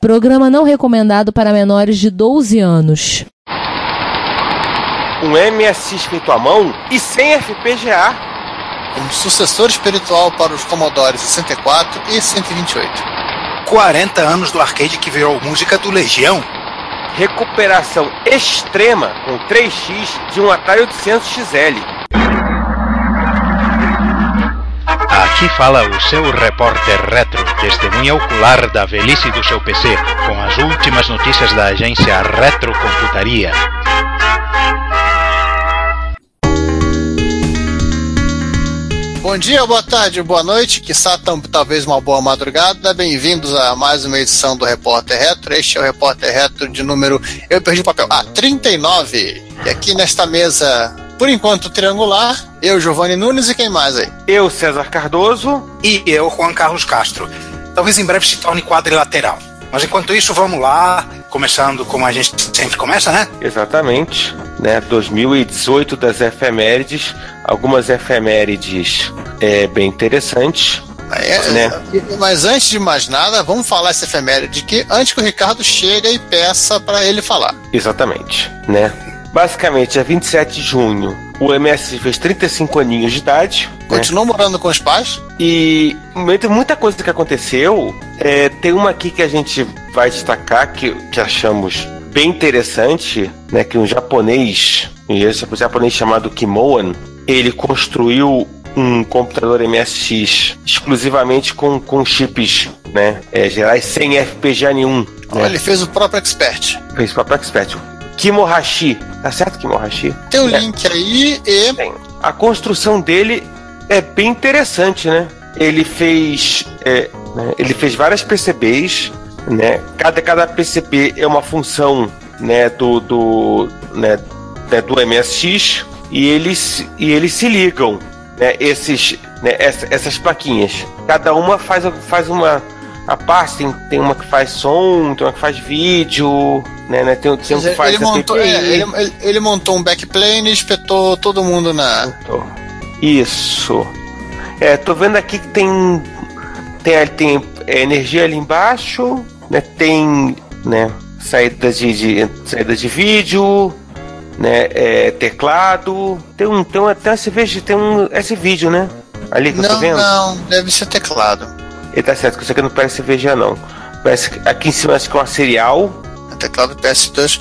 Programa não recomendado para menores de 12 anos. Um MSX feito à mão e sem FPGA. Um sucessor espiritual para os Commodore 64 e 128. 40 anos do arcade que virou música do Legião. Recuperação extrema com 3x de um Atari 800 XL. Aqui fala o seu repórter retro, testemunha ocular da velhice do seu PC, com as últimas notícias da agência Retrocomputaria. Bom dia, boa tarde, boa noite, que talvez uma boa madrugada. Bem-vindos a mais uma edição do Repórter Retro. Este é o Repórter Retro de número. Eu perdi o papel. Ah, 39. E aqui nesta mesa, por enquanto, triangular, eu, Giovanni Nunes e quem mais aí? Eu, César Cardoso. E eu, Juan Carlos Castro. Talvez em breve se torne quadrilateral. Mas enquanto isso, vamos lá, começando como a gente sempre começa, né? Exatamente, né? 2018 das efemérides, algumas efemérides é, bem interessantes. É, né? Mas antes de mais nada, vamos falar essa efeméride que antes que o Ricardo chegue e peça para ele falar. Exatamente, né? Basicamente, é 27 de junho, o MS fez 35 aninhos de idade. Continuou né? morando com os pais? E muita coisa que aconteceu. É, tem uma aqui que a gente vai destacar que, que achamos bem interessante, né? Que um japonês, um japonês chamado Kimoan, ele construiu um computador MSX exclusivamente com, com chips né, é, gerais sem FPGA nenhum. Né? Ele fez o próprio Expert. Fez o próprio Expert. Kimohashi. Tá certo, Kimohashi? Tem o um é. link aí e. Tem. A construção dele é bem interessante, né? Ele fez. É, né? Ele fez várias PCBs, né? Cada, cada PCB é uma função né, do, do, né, né do MSX e eles, e eles se ligam. Né, esses, né, essa, essas plaquinhas. Cada uma faz, faz uma a parte tem, tem uma que faz som, tem uma que faz vídeo, né? né tem, tem uma que faz ele montou, é, ele, ele, ele, montou um backplane e espetou todo mundo na. Isso. É, tô vendo aqui que tem. Tem, tem é, energia ali embaixo, né? Tem. Né, saídas de, de, saída de vídeo, né? É, teclado. Tem um. Tem, uma, tem, esse, tem um. Esse vídeo, né? Ali que não, eu tô vendo. Não, deve ser teclado. Ele tá certo, que isso aqui não parece VGA, não. Parece aqui em cima que é uma serial. Teclado PS2.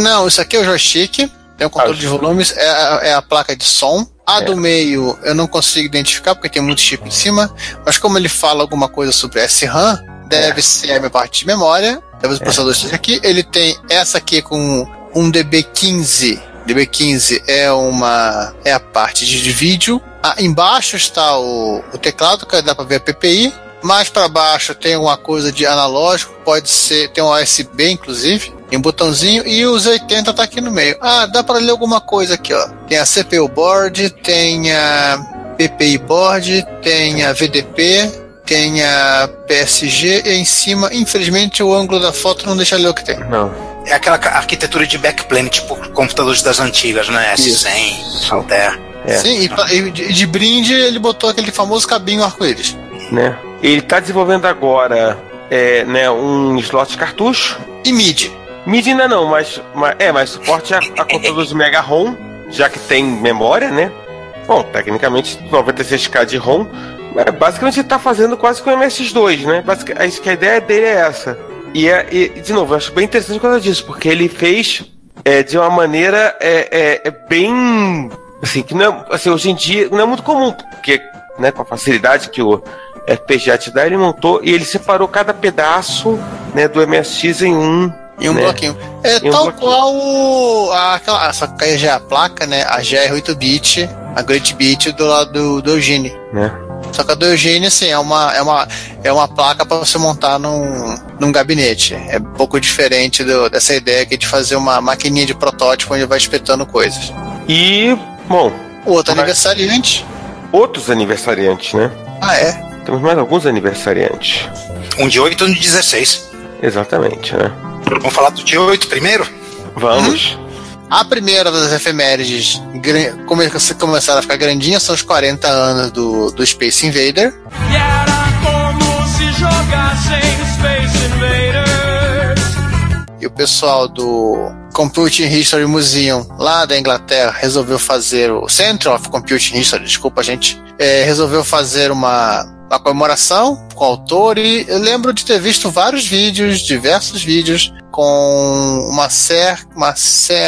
Não, isso aqui é o joystick. Tem um controle ah, de volumes, é a, é a, placa de som. A é. do meio eu não consigo identificar porque tem muito chip em cima, mas como ele fala alguma coisa sobre SRAM, deve é. ser a minha parte de memória. Talvez o é. processador esteja aqui. Ele tem essa aqui com um DB15. DB15 é uma é a parte de vídeo. Ah, embaixo está o, o teclado, que dá para ver a PPI. Mais para baixo tem uma coisa de analógico, pode ser, tem um USB inclusive, tem um botãozinho e os 80 tá aqui no meio. Ah, dá para ler alguma coisa aqui, ó. Tem a CPU board, tem a PPI board, tem a VDP, tem a PSG e em cima, infelizmente, o ângulo da foto não deixa ler o que tem. Não. É aquela arquitetura de backplane, tipo computadores das antigas, né? S100, Altair. É. Sim, e, de, de brinde ele botou aquele famoso cabinho arco-íris. Né? Ele está desenvolvendo agora é, né, um slot cartucho. E MIDI. MIDI ainda não, mas, mas é, mas suporte a, a computadores Mega ROM, já que tem memória, né? Bom, tecnicamente 96K de ROM, mas basicamente ele está fazendo quase com o MSX2, né? Basicamente, a ideia dele é essa. E, é, e, de novo, eu acho bem interessante por causa disso, porque ele fez é, de uma maneira é, é, é bem. Assim, que não é, assim, hoje em dia não é muito comum, porque né, com a facilidade que o FPGA te dá, ele montou e ele separou cada pedaço né, do MSX em um. Em um né? bloquinho. É em tal um qual o, a, aquela, só que já é a placa, né? A GR8-bit, a Great Bit do lado do, do Eugene. Né? Só que a do Eugene, assim, é uma, é uma, é uma placa para você montar num, num gabinete. É um pouco diferente do, dessa ideia aqui de fazer uma maquininha de protótipo onde vai espetando coisas. E, bom. Outro aniversariante. Outros aniversariantes, né? Ah, é? Temos mais alguns aniversariantes. Um de 8 e um de 16. Exatamente, né? Vamos falar do dia 8 primeiro? Vamos. Uhum. A primeira das efemérides começaram a ficar grandinha são os 40 anos do, do Space Invader. E era como se jogassem Space Invaders. o pessoal do Computing History Museum, lá da Inglaterra, resolveu fazer o Center of Computing History, desculpa, gente, é, resolveu fazer uma, uma comemoração com o autor e eu lembro de ter visto vários vídeos, diversos vídeos, com uma ser, uma,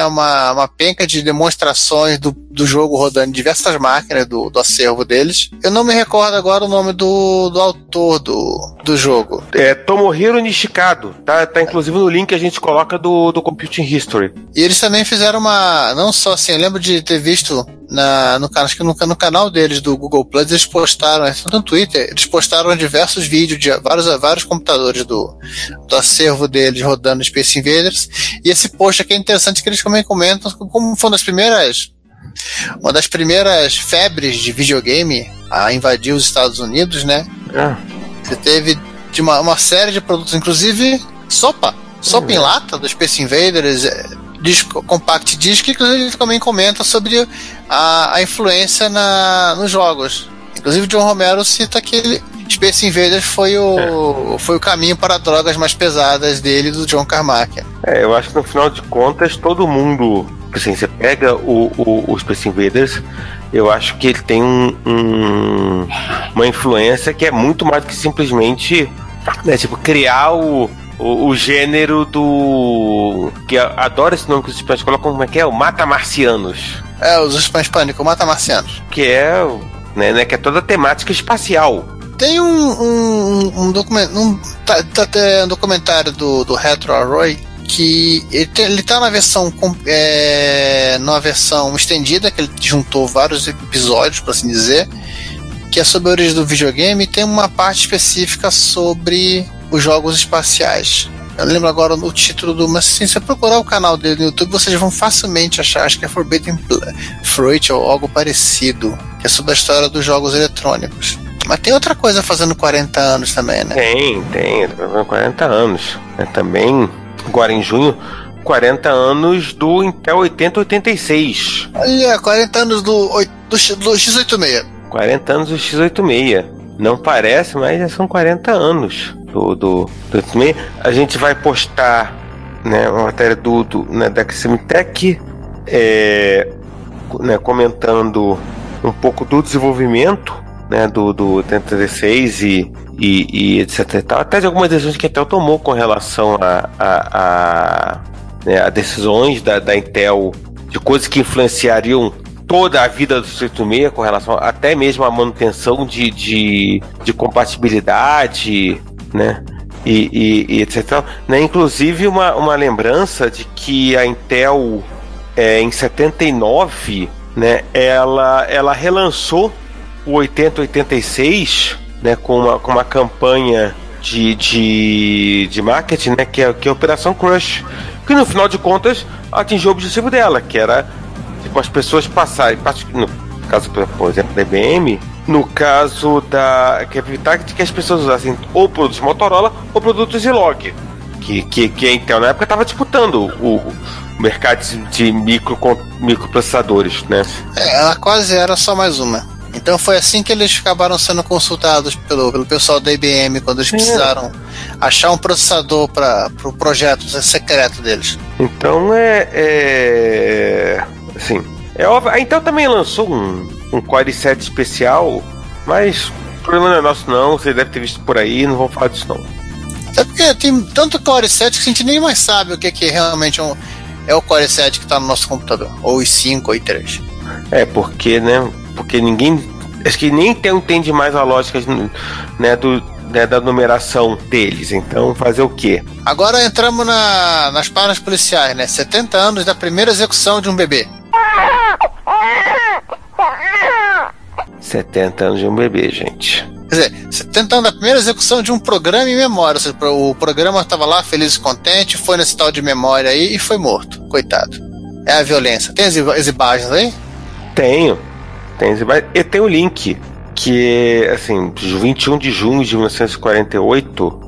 uma, uma penca de demonstrações do, do jogo rodando em diversas máquinas do, do acervo deles. Eu não me recordo agora o nome do, do autor do, do jogo. É Tomohiro Nishikado, tá, tá inclusive no link que a gente coloca do, do Computing History. E eles também fizeram uma. Não só assim, eu lembro de ter visto na, no, acho que no, no canal deles do Google Plus, eles postaram, é, no Twitter, eles postaram diversos vídeos de vários, vários computadores do, do acervo deles rodando Space Invaders. E esse post aqui é interessante que eles também comentam como foi uma das primeiras. Uma das primeiras febres de videogame a invadir os Estados Unidos, né? Ah, Você teve de uma, uma série de produtos, inclusive sopa. Sopa em lata do Space Invaders, é, disco, Compact Disc, que inclusive ele também comenta sobre a, a influência na, nos jogos. Inclusive, John Romero cita que ele, Space Invaders foi o, foi o caminho para drogas mais pesadas dele do John Carmack. é, eu acho que no final de contas todo mundo. Assim, você pega o, o, o Space Invaders, eu acho que ele tem um, um- uma influência que é muito mais do que simplesmente né, tipo, criar o, o, o gênero do. que eu adoro esse nome que os espanhóis colocam, como é que é? O Mata Marcianos. É, os Spans Pânico, Mata Marcianos. Que é. Né, né, que é toda a temática espacial. Tem um, um, um, document, um, tá, tá, um documentário do, do Retro Arroy que ele, tem- ele tá na versão é, numa versão estendida que ele juntou vários episódios por assim dizer que é sobre a origem do videogame e tem uma parte específica sobre os jogos espaciais eu lembro agora o título do mas assim, se você procurar o canal dele no YouTube vocês vão facilmente achar acho que é Forbidden Fruit ou algo parecido que é sobre a história dos jogos eletrônicos mas tem outra coisa fazendo 40 anos também, né? Tem, tem, fazendo 40 anos. né, também, agora em junho, 40 anos do Intel 8086. Olha, 40 anos do, do, do X86. 40 anos do X86. Não parece, mas já são 40 anos do, do, do 86. A gente vai postar né, uma matéria do, do, né, da Ximitec, é, né, comentando um pouco do desenvolvimento né, do, do 8016 e, e, e etc e tal, até de algumas decisões que a Intel tomou com relação a, a, a, né, a decisões da, da Intel de coisas que influenciariam toda a vida do 86 com relação até mesmo à manutenção de, de, de compatibilidade, né? E, e, e etc. Né? Inclusive uma, uma lembrança de que a Intel é, em 79, né, ela, ela relançou o 8086 né, com, uma, com uma campanha de, de, de marketing né, que, é, que é a Operação Crush, que no final de contas atingiu o objetivo dela, que era tipo, as pessoas passarem, no caso, por exemplo, da IBM, no caso da que evitar que as pessoas usassem ou produtos Motorola ou produtos Zilog, que, que, que Intel na época estava disputando o, o mercado de- micro, microprocessadores, né? É, ela quase era só mais uma. Então foi assim que eles acabaram sendo consultados pelo, pelo pessoal da IBM quando eles precisaram achar um processador para o pro projeto secreto deles. Então é. é assim. É óbvio. A Intel também lançou um, um Core i7 especial, mas o problema não é nosso, não. Você deve ter visto por aí, não vou falar disso, não. Até porque tem tanto Core 7 que a gente nem mais sabe o que, que realmente é, um, é o Core 7 que está no nosso computador. Ou os 5 ou i 3. É, porque, né? Porque ninguém. Acho que nem Intel entende mais a lógica né, do, né, da numeração deles. Então, fazer o quê? Agora entramos na, nas páginas policiais, né? 70 anos da primeira execução de um bebê. 70 anos de um bebê, gente. Quer dizer, 70 anos da primeira execução de um programa em memória. Ou seja, o programa estava lá feliz e contente, foi nesse tal de memória aí e foi morto. Coitado. É a violência. Tem as, as imagens aí? Tenho. Tem, e tem o link. Que, assim, 21 de junho de 1948,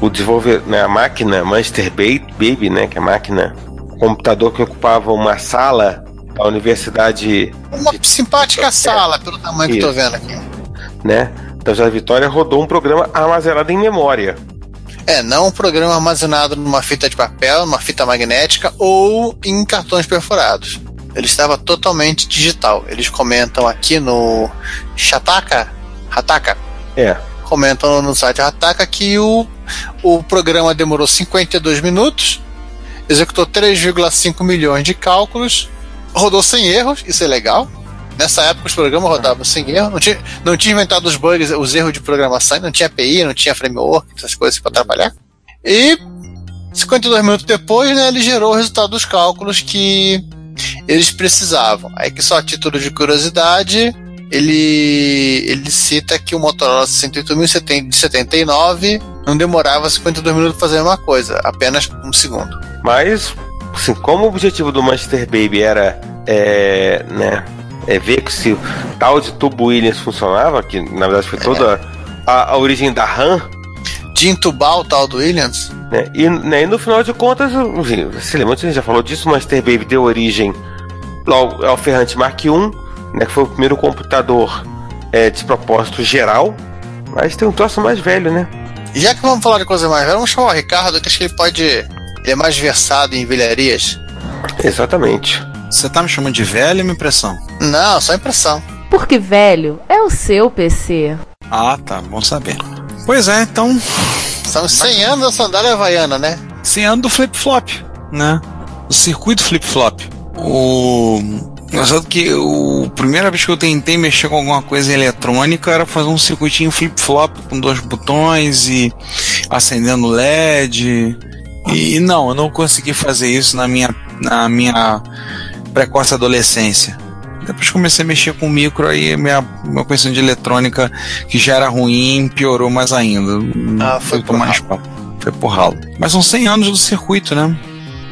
o desenvolvedor, né, a máquina Master Ba- Baby, né, que é a máquina, o computador que ocupava uma sala da universidade, Uma simpática sala, pelo tamanho que eu tô Isso. vendo aqui. né, da José Vitória, rodou um programa armazenado em memória. É, não um programa armazenado numa fita de papel, numa fita magnética ou em cartões perfurados. Ele estava totalmente digital. Eles comentam aqui no Shataka, Hataka, É. comentam no site Hataka que o, o programa demorou 52 minutos, executou 3,5 milhões de cálculos, rodou sem erros, isso é legal. Nessa época os programas rodavam sem erro, não tinha, não tinha inventado os bugs, os erros de programação, não tinha API, não tinha framework, essas coisas para trabalhar. E 52 minutos depois, né, ele gerou o resultado dos cálculos que eles precisavam. Aí que só a título de curiosidade, ele, ele cita que o Motorola 68079 não demorava 52 minutos para fazer a mesma coisa, apenas um segundo. Mas, assim, como o objetivo do Manchester Baby era é, né, é ver que se o tal de tubo Williams funcionava, que na verdade foi toda a, a origem da RAM, De entubar o tal do Williams, né, e, né, e no final de contas, enfim, se lembra, a gente já falou disso, o Manchester Baby deu origem logo ao Ferrante Mark I, né, que foi o primeiro computador é, de propósito geral, mas tem um troço mais velho, né? Já que vamos falar de coisa mais velha, vamos chamar o Ricardo, que acho que ele pode. Ele é mais versado em velharias. Exatamente. Você tá me chamando de velho ou minha impressão? Não, só impressão. Porque, velho, é o seu PC. Ah, tá, bom saber. Pois é, então, São 100 anos da sandália havaiana, né? 100 anos do flip-flop, né? O circuito flip-flop. O. Engraçado que o a primeira vez que eu tentei mexer com alguma coisa eletrônica era fazer um circuitinho flip-flop com dois botões e acendendo LED. E não, eu não consegui fazer isso na minha, na minha precoce adolescência. Depois comecei a mexer com micro, aí minha, meu conhecimento de eletrônica, que já era ruim, piorou mais ainda. Ah, foi por mais pau. Foi por ralo. Mas são 100 anos do circuito, né?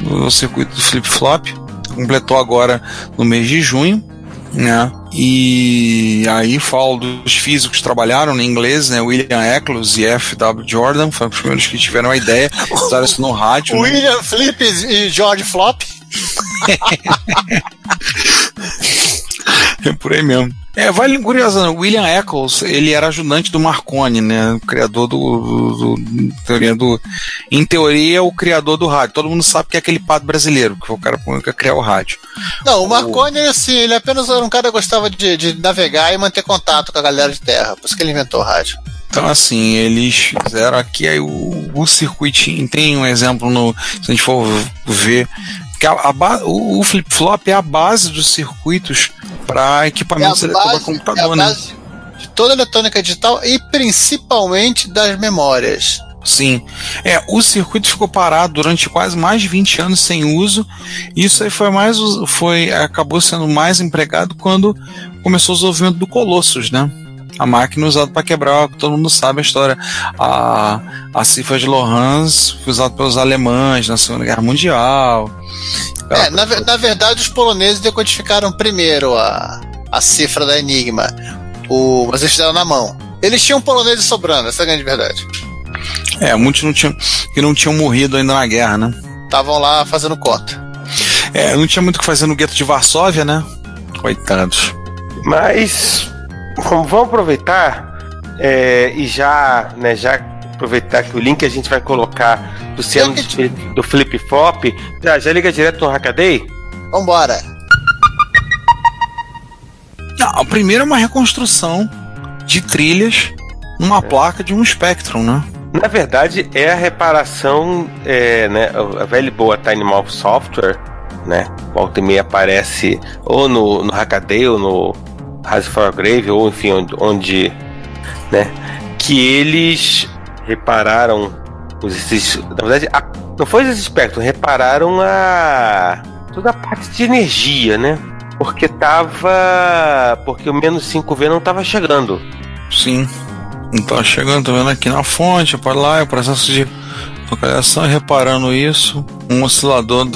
O circuito do flip-flop. Completou agora no mês de junho. Né? E aí falo dos físicos que trabalharam em inglês, né? William Eccles e F.W. Jordan, foram os primeiros que tiveram a ideia, usaram isso no rádio. né? William Flip e George Flop. É por aí mesmo. É, vale curioso, né? William Eccles, ele era ajudante do Marconi, né? O criador do, do, do, teoria do. Em teoria, o criador do rádio. Todo mundo sabe que é aquele padre brasileiro, que foi o cara que ia criar o rádio. Não, o Marconi, assim, ele apenas era um cara que gostava de, de navegar e manter contato com a galera de terra. Por isso que ele inventou o rádio. Então, assim, eles fizeram aqui aí o, o circuitinho. Tem um exemplo no. Se a gente for ver. Que a, a o, o flip-flop é a base dos circuitos para equipamentos É para computador, é a né? base de toda a eletrônica digital e principalmente das memórias. Sim. É, o circuito ficou parado durante quase mais de 20 anos sem uso. Isso aí foi mais foi acabou sendo mais empregado quando começou o desenvolvimento do Colossus, né? A máquina usada para quebrar, todo mundo sabe a história. A, a cifra de Lohans foi usada pelos alemães na Segunda Guerra Mundial. É, na, na verdade, os poloneses decodificaram primeiro a, a cifra da Enigma. O, mas eles fizeram na mão. Eles tinham poloneses sobrando, essa é a grande verdade. É, muitos não tinham, que não tinham morrido ainda na guerra, né? Estavam lá fazendo conta. É, não tinha muito o que fazer no gueto de Varsóvia, né? Coitados. Mas vamos, vamos aproveitar é, e já, né, já aproveitar que o link a gente vai colocar do Link do flip flop, já, já liga direto no Hackaday? Vambora. Não, a primeira é uma reconstrução de trilhas numa placa de um Spectrum, né? Na verdade, é a reparação, é, né, a velha e boa Tiny Mouth Software, né, volta e meia aparece ou no, no Hackaday ou no Rise for Grave, ou enfim, onde, onde, né, que eles repararam os, esses, na verdade, a- não foi esse Spectrum, repararam a toda a parte de energia, né, porque tava, porque o menos 5V não tava chegando. Sim. Então chegando, tô vendo aqui na fonte, para lá, o processo de localização, reparando isso. Um oscilador,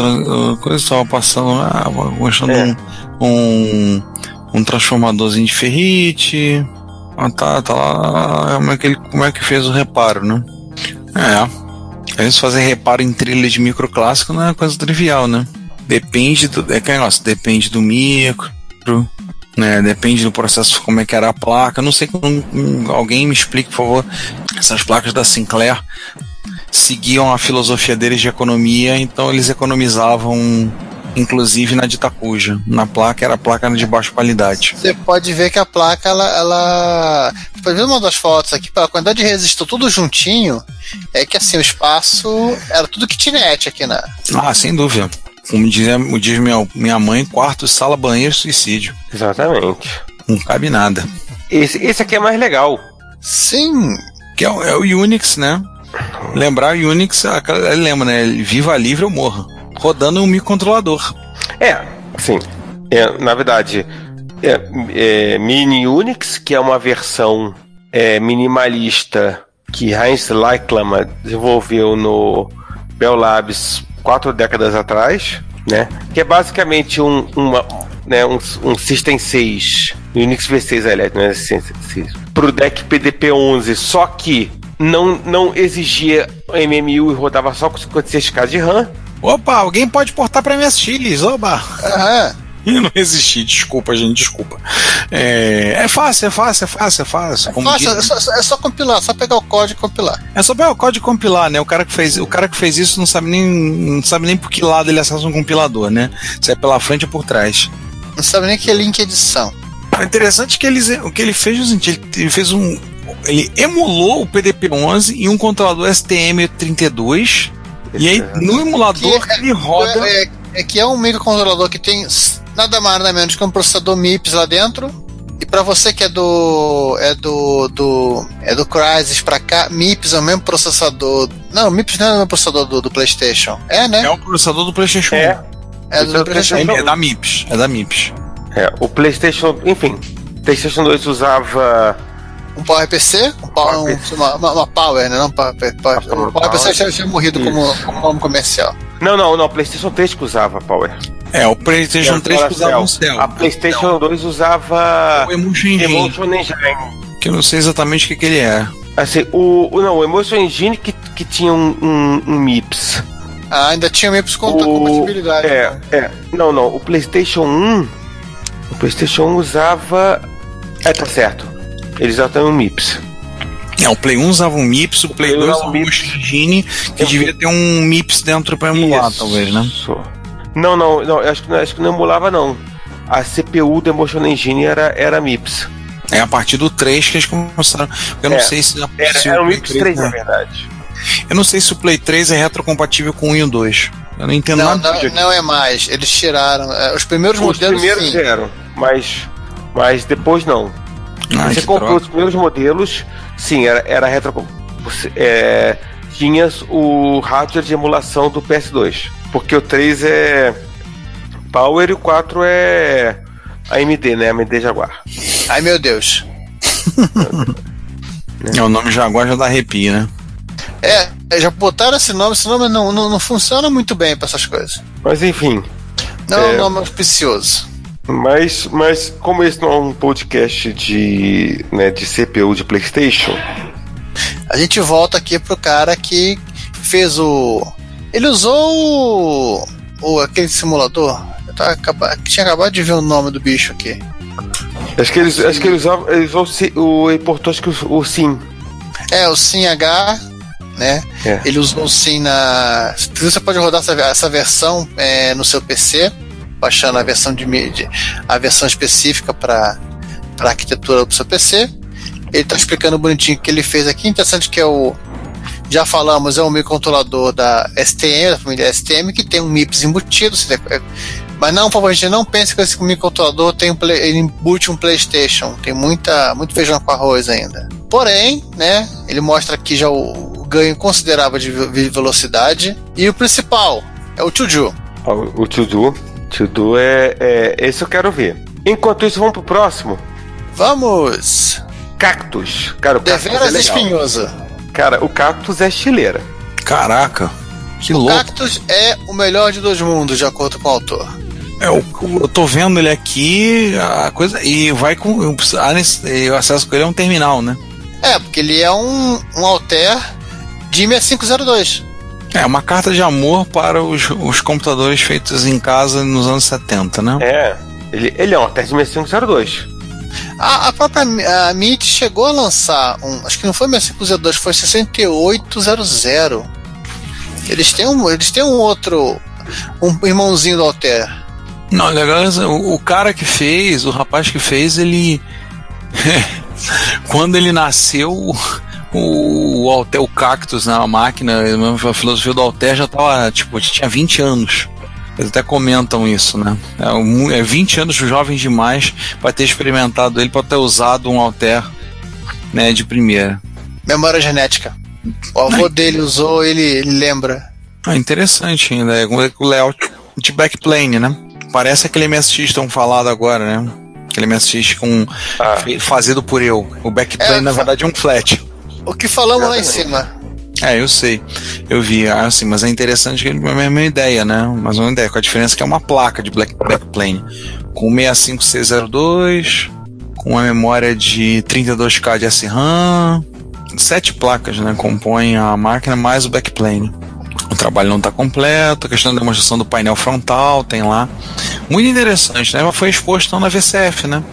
coisa estava passando lá, mostrando É. um, um, um transformadorzinho de ferrite. Ah, tá, tá lá. Como é, que ele, como é que fez o reparo, né? É. Eles fazer reparo em trilha de microclássico não é coisa trivial, né? Depende do. É que negócio, depende do micro né? Depende do processo, como é que era a placa. Não sei, um- alguém me explique, por favor, essas placas da Sinclair. seguiam a filosofia deles de economia, então eles economizavam inclusive na de Takuja. Na placa era placa de baixa qualidade. Você pode ver que a placa, ela. ela... Pode ver uma das fotos aqui, pela quantidade de resistor tudo juntinho, é que assim, o espaço era tudo kitnet aqui na. Ah, sem dúvida. Como dizia, diz minha, minha mãe, quarto, sala, banheiro, suicídio. Exatamente. Não cabe nada. Esse, esse aqui é mais legal. Sim. Que é, o- é o Unix, né? Lembrar o Unix, lembra, né? Viva livre ou morra. Rodando um microcontrolador. É, assim, é, na verdade, é, é Mini Unix, que é uma versão é, minimalista que Heinz Leiklamer desenvolveu no Bell Labs quatro décadas atrás, né? Que é basicamente um, uma, né, um, um System 6, Unix V6, aliás, não é System 6, pro deck PDP-11, só que não, não exigia MMU e rodava só com 56k de RAM. Opa, alguém pode portar pra MSX, oba! Aham. Eu não resisti, desculpa, gente, desculpa. É, é fácil, é fácil, é fácil, é fácil. Como Nossa, diz- é, só, é só compilar, só pegar o código e compilar. É só pegar o código e compilar, né? O cara que fez, o cara que fez isso não sabe nem, não sabe nem por que lado ele acessa um compilador, né? Se é pela frente ou por trás. Não sabe nem que é link edição. O interessante é que ele, o que ele fez é o seguinte, ele, ele fez um, ele emulou o PDP-11 em um controlador STM32 e aí no emulador Que é- ele roda. É, é- é que é um microcontrolador que tem nada mais nada menos que um processador MIPS lá dentro. E pra você que é do é do do é do Crysis pra cá, MIPS é o mesmo processador. Não, MIPS não é o mesmo processador do, do PlayStation. É, né? É o processador do PlayStation 1. É, É do, do PlayStation. PlayStation. É da MIPS, é da MIPS. é, o PlayStation, enfim, PlayStation 2 usava Um PowerPC, um power, um- uma, uma, uma Power, né? Não Power, power, o PowerPC Power. já tinha morrido como, como nome comercial. Não, não, não, PlayStation 3 que usava Power. É, o PlayStation 3 que usava um Cell. A PlayStation 2 usava O Emotion Engine, Emotion Engine. que eu não sei exatamente o que, que ele é. Assim, o, o- não, o Emotion Engine que, que tinha um, um, um MIPS. Ah, ainda tinha MIPS com O- compatibilidade. É, né? é. Não, não, o PlayStation 1. O PlayStation 1 usava. É, tá certo. Eles já têm um MIPS. É, o Play 1 usava um MIPS, o Play Play 2 usava um MIPS. Emotion Engine, que Eu- devia ter um MIPS dentro pra emular, Isso. talvez, né? Não, não, não, eu acho que, não- acho que não emulava, não. A CPU do Emotion Engine era, era MIPS. É a partir do 3 que eles começaram. Eu não É, sei se, Era, se era o um MIPS 3, na né? verdade. Eu não sei se o Play 3 é retrocompatível com o 1 e o 2. Eu não entendo Não, nada não, disso. não é mais. Eles tiraram. é, Os primeiros Os modelos. primeiros sim. eram, mas, mas depois não. Ai, Você que comprou droga. os primeiros modelos, sim, era, era retro. Você, é, tinha o hardware de emulação do PS2. Porque o 3 é Power e o 4 é AMD, né? AMD Jaguar. Ai meu Deus. É, o nome Jaguar já dá arrepio, né? É, é, já botaram esse nome, esse nome não, não, não funciona muito bem pra essas coisas. Mas enfim. Não é, É. um nome auspicioso. Mas, mas como esse não é um podcast de, né, de CPU de PlayStation, A gente volta aqui pro cara que fez o. Ele usou o. o aquele simulador. Eu tava tinha acabado de ver o nome do bicho aqui. acho que eles, acho que eles usavam, eles usou o, importou acho que o, o SIM. É, o SimH, né? É. Ele usou o Sim na. Você pode rodar essa, essa versão é, no seu PC, baixando a versão de a versão específica para a arquitetura do seu PC. Ele está explicando bonitinho o que ele fez aqui. Interessante que é o. Já falamos, é um microcontrolador da STM, da família STM, que tem um MIPS embutido. é- Mas não, por favor, gente, não pense que esse microcontrolador tem um play, ele embute um PlayStation. Tem muita, muito feijão com arroz ainda. Porém, né, ele mostra aqui já o, ganho considerável de ve- velocidade. E o principal é o Chuju. Ó, O, o Tudu. Tudu é, é. Esse eu quero ver. Enquanto isso, vamos pro próximo. Vamos! Cactus. Cara, o Cactus é Deveras espinhosa. Cara, o Cactus é chileira. Caraca, que O louco. Cactus é o melhor de dois mundos, de acordo com o autor. É, eu, eu tô vendo ele aqui, a coisa. E vai com. o acesso com ele é um terminal, né? É, porque ele é um, um Alter de 6502. É uma carta de amor para os, os computadores feitos em casa nos anos 70, né? É. Ele, ele é um Atari 6502. A, a própria a MIT chegou a lançar um. Acho que não foi 6502, foi 6800. Eles têm um, eles têm um outro, um irmãozinho do Alter. Não, legal, o, o cara que fez, o rapaz que fez, ele. Quando ele nasceu, o, o Alter, o Cactus na máquina, a filosofia do Alter já tava, tipo, tinha 20 anos. Eles até comentam isso, né? É, é 20 anos jovens demais para ter experimentado ele, para ter usado um Alter né, de primeira. Memória genética. O avô dele usou, ele, ele lembra. Ah, interessante ainda. É o layout de backplane, né? Parece aquele MSX tão falado agora, né? Aquele MSX com ah. fazido por eu. O backplane, é, na verdade, é um flat. O que falamos lá em cima. É, eu sei. Eu vi, assim, mas é interessante que é a mesma ideia, né? Mas uma ideia, com a diferença que é uma placa de black, backplane com 65602, com uma memória de 32K de SRAM, sete placas, né? Compõem a máquina mais o backplane. O trabalho não está completo, a questão da demonstração do painel frontal tem lá. Muito interessante, né? Foi exposto então, na VCF, né?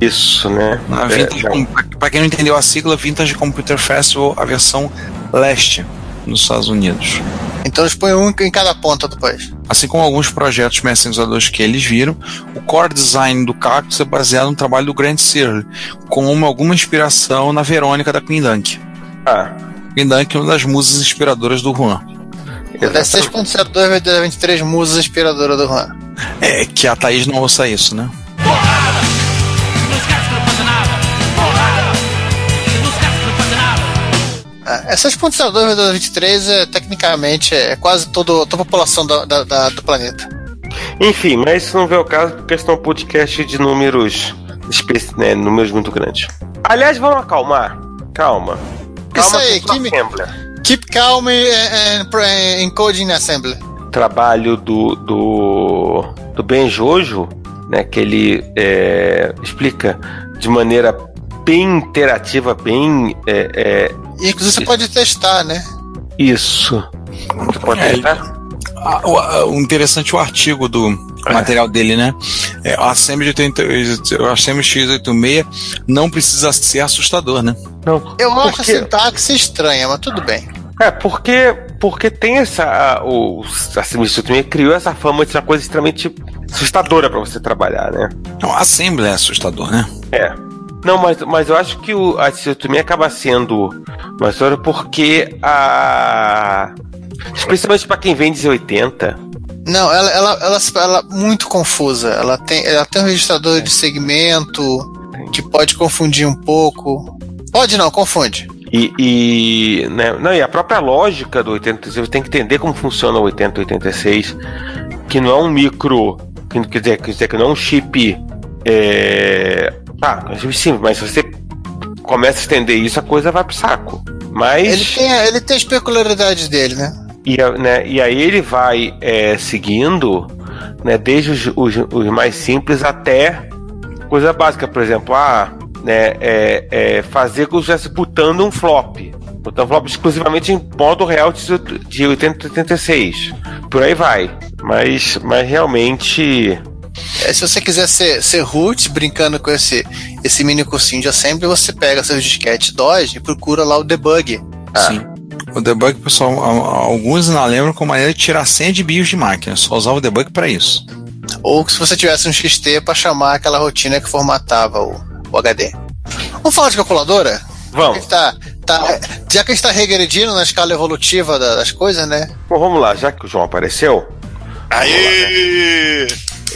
Isso, né? É, para quem não entendeu a sigla, Vintage Computer Festival, a versão leste nos Estados Unidos. Então eles põem um em cada ponta do país. Assim como alguns projetos mestres que eles viram, o core design do Cactus é baseado no trabalho do Grant Searle, com uma, alguma inspiração na Verônica da Queen Dunk. Ah. Queen Dunk é uma das musas inspiradoras do Juan. Das 6.02 vai ter 23 musas inspiradoras do Juan. É, que a Thaís não ouça isso, né? É, 6.02 vezes 23 é, tecnicamente é quase todo, toda a população da, da, da, do planeta. Enfim, mas isso não vê o caso porque esse é um podcast de números, né, números muito grandes. Aliás, vamos acalmar. Calma. Calma isso aí, keep, keep calm and, and encoding assembly. Trabalho do, do, do Ben Jojo, né, que ele é, explica de maneira bem interativa, bem é, é, inclusive você pode testar, né? Isso. Você pode é, testar? o, o, interessante o artigo do é. material dele, né? É, a Assembly, 80, Assembly X86 não precisa ser assustador, né? Não. Eu acho a sintaxe estranha, mas tudo bem. É, porque, porque tem essa. O, a Assembly X86 criou essa fama de ser uma coisa extremamente assustadora para você trabalhar, né? Não, a Assembly é assustador, né? É. Não, mas, mas eu acho que o, a também acaba sendo uma história porque a. Especialmente para quem vende Z80. Não, ela, ela, ela, ela é muito confusa. Ela tem, ela tem um registrador de segmento que pode confundir um pouco. Pode não, confunde. E, e, né, não, e a própria lógica do 86, tem que entender como funciona o 8086, que não é um micro, que, quer, dizer, quer dizer que não é um chip é, Tá, sim, mas se você começa a estender isso, a coisa vai pro saco. Mas. Ele tem, ele tem as peculiaridades dele, né? E, né, e aí ele vai é, seguindo, né, desde os, os, os, mais simples até coisa básica, por exemplo, ah, né, é, é fazer com que estivesse botando um flop. Botando um flop exclusivamente em modo real de, de 8086. Por aí vai. Mas, mas realmente é, se você quiser ser, ser root, brincando com esse, esse mini cursinho de assembly, você pega seus disquetes DOS e procura lá o debug. Ah. Sim. O debug, pessoal, alguns não lembram como maneira de tirar senha de BIOS de máquina. Só usava o debug para isso. Ou se você tivesse um XT para chamar aquela rotina que formatava o, o HD. Vamos falar de calculadora? Vamos. Tá, tá, já que a gente está regredindo na escala evolutiva das coisas, né? Bom, vamos lá, já que o João apareceu. Aí!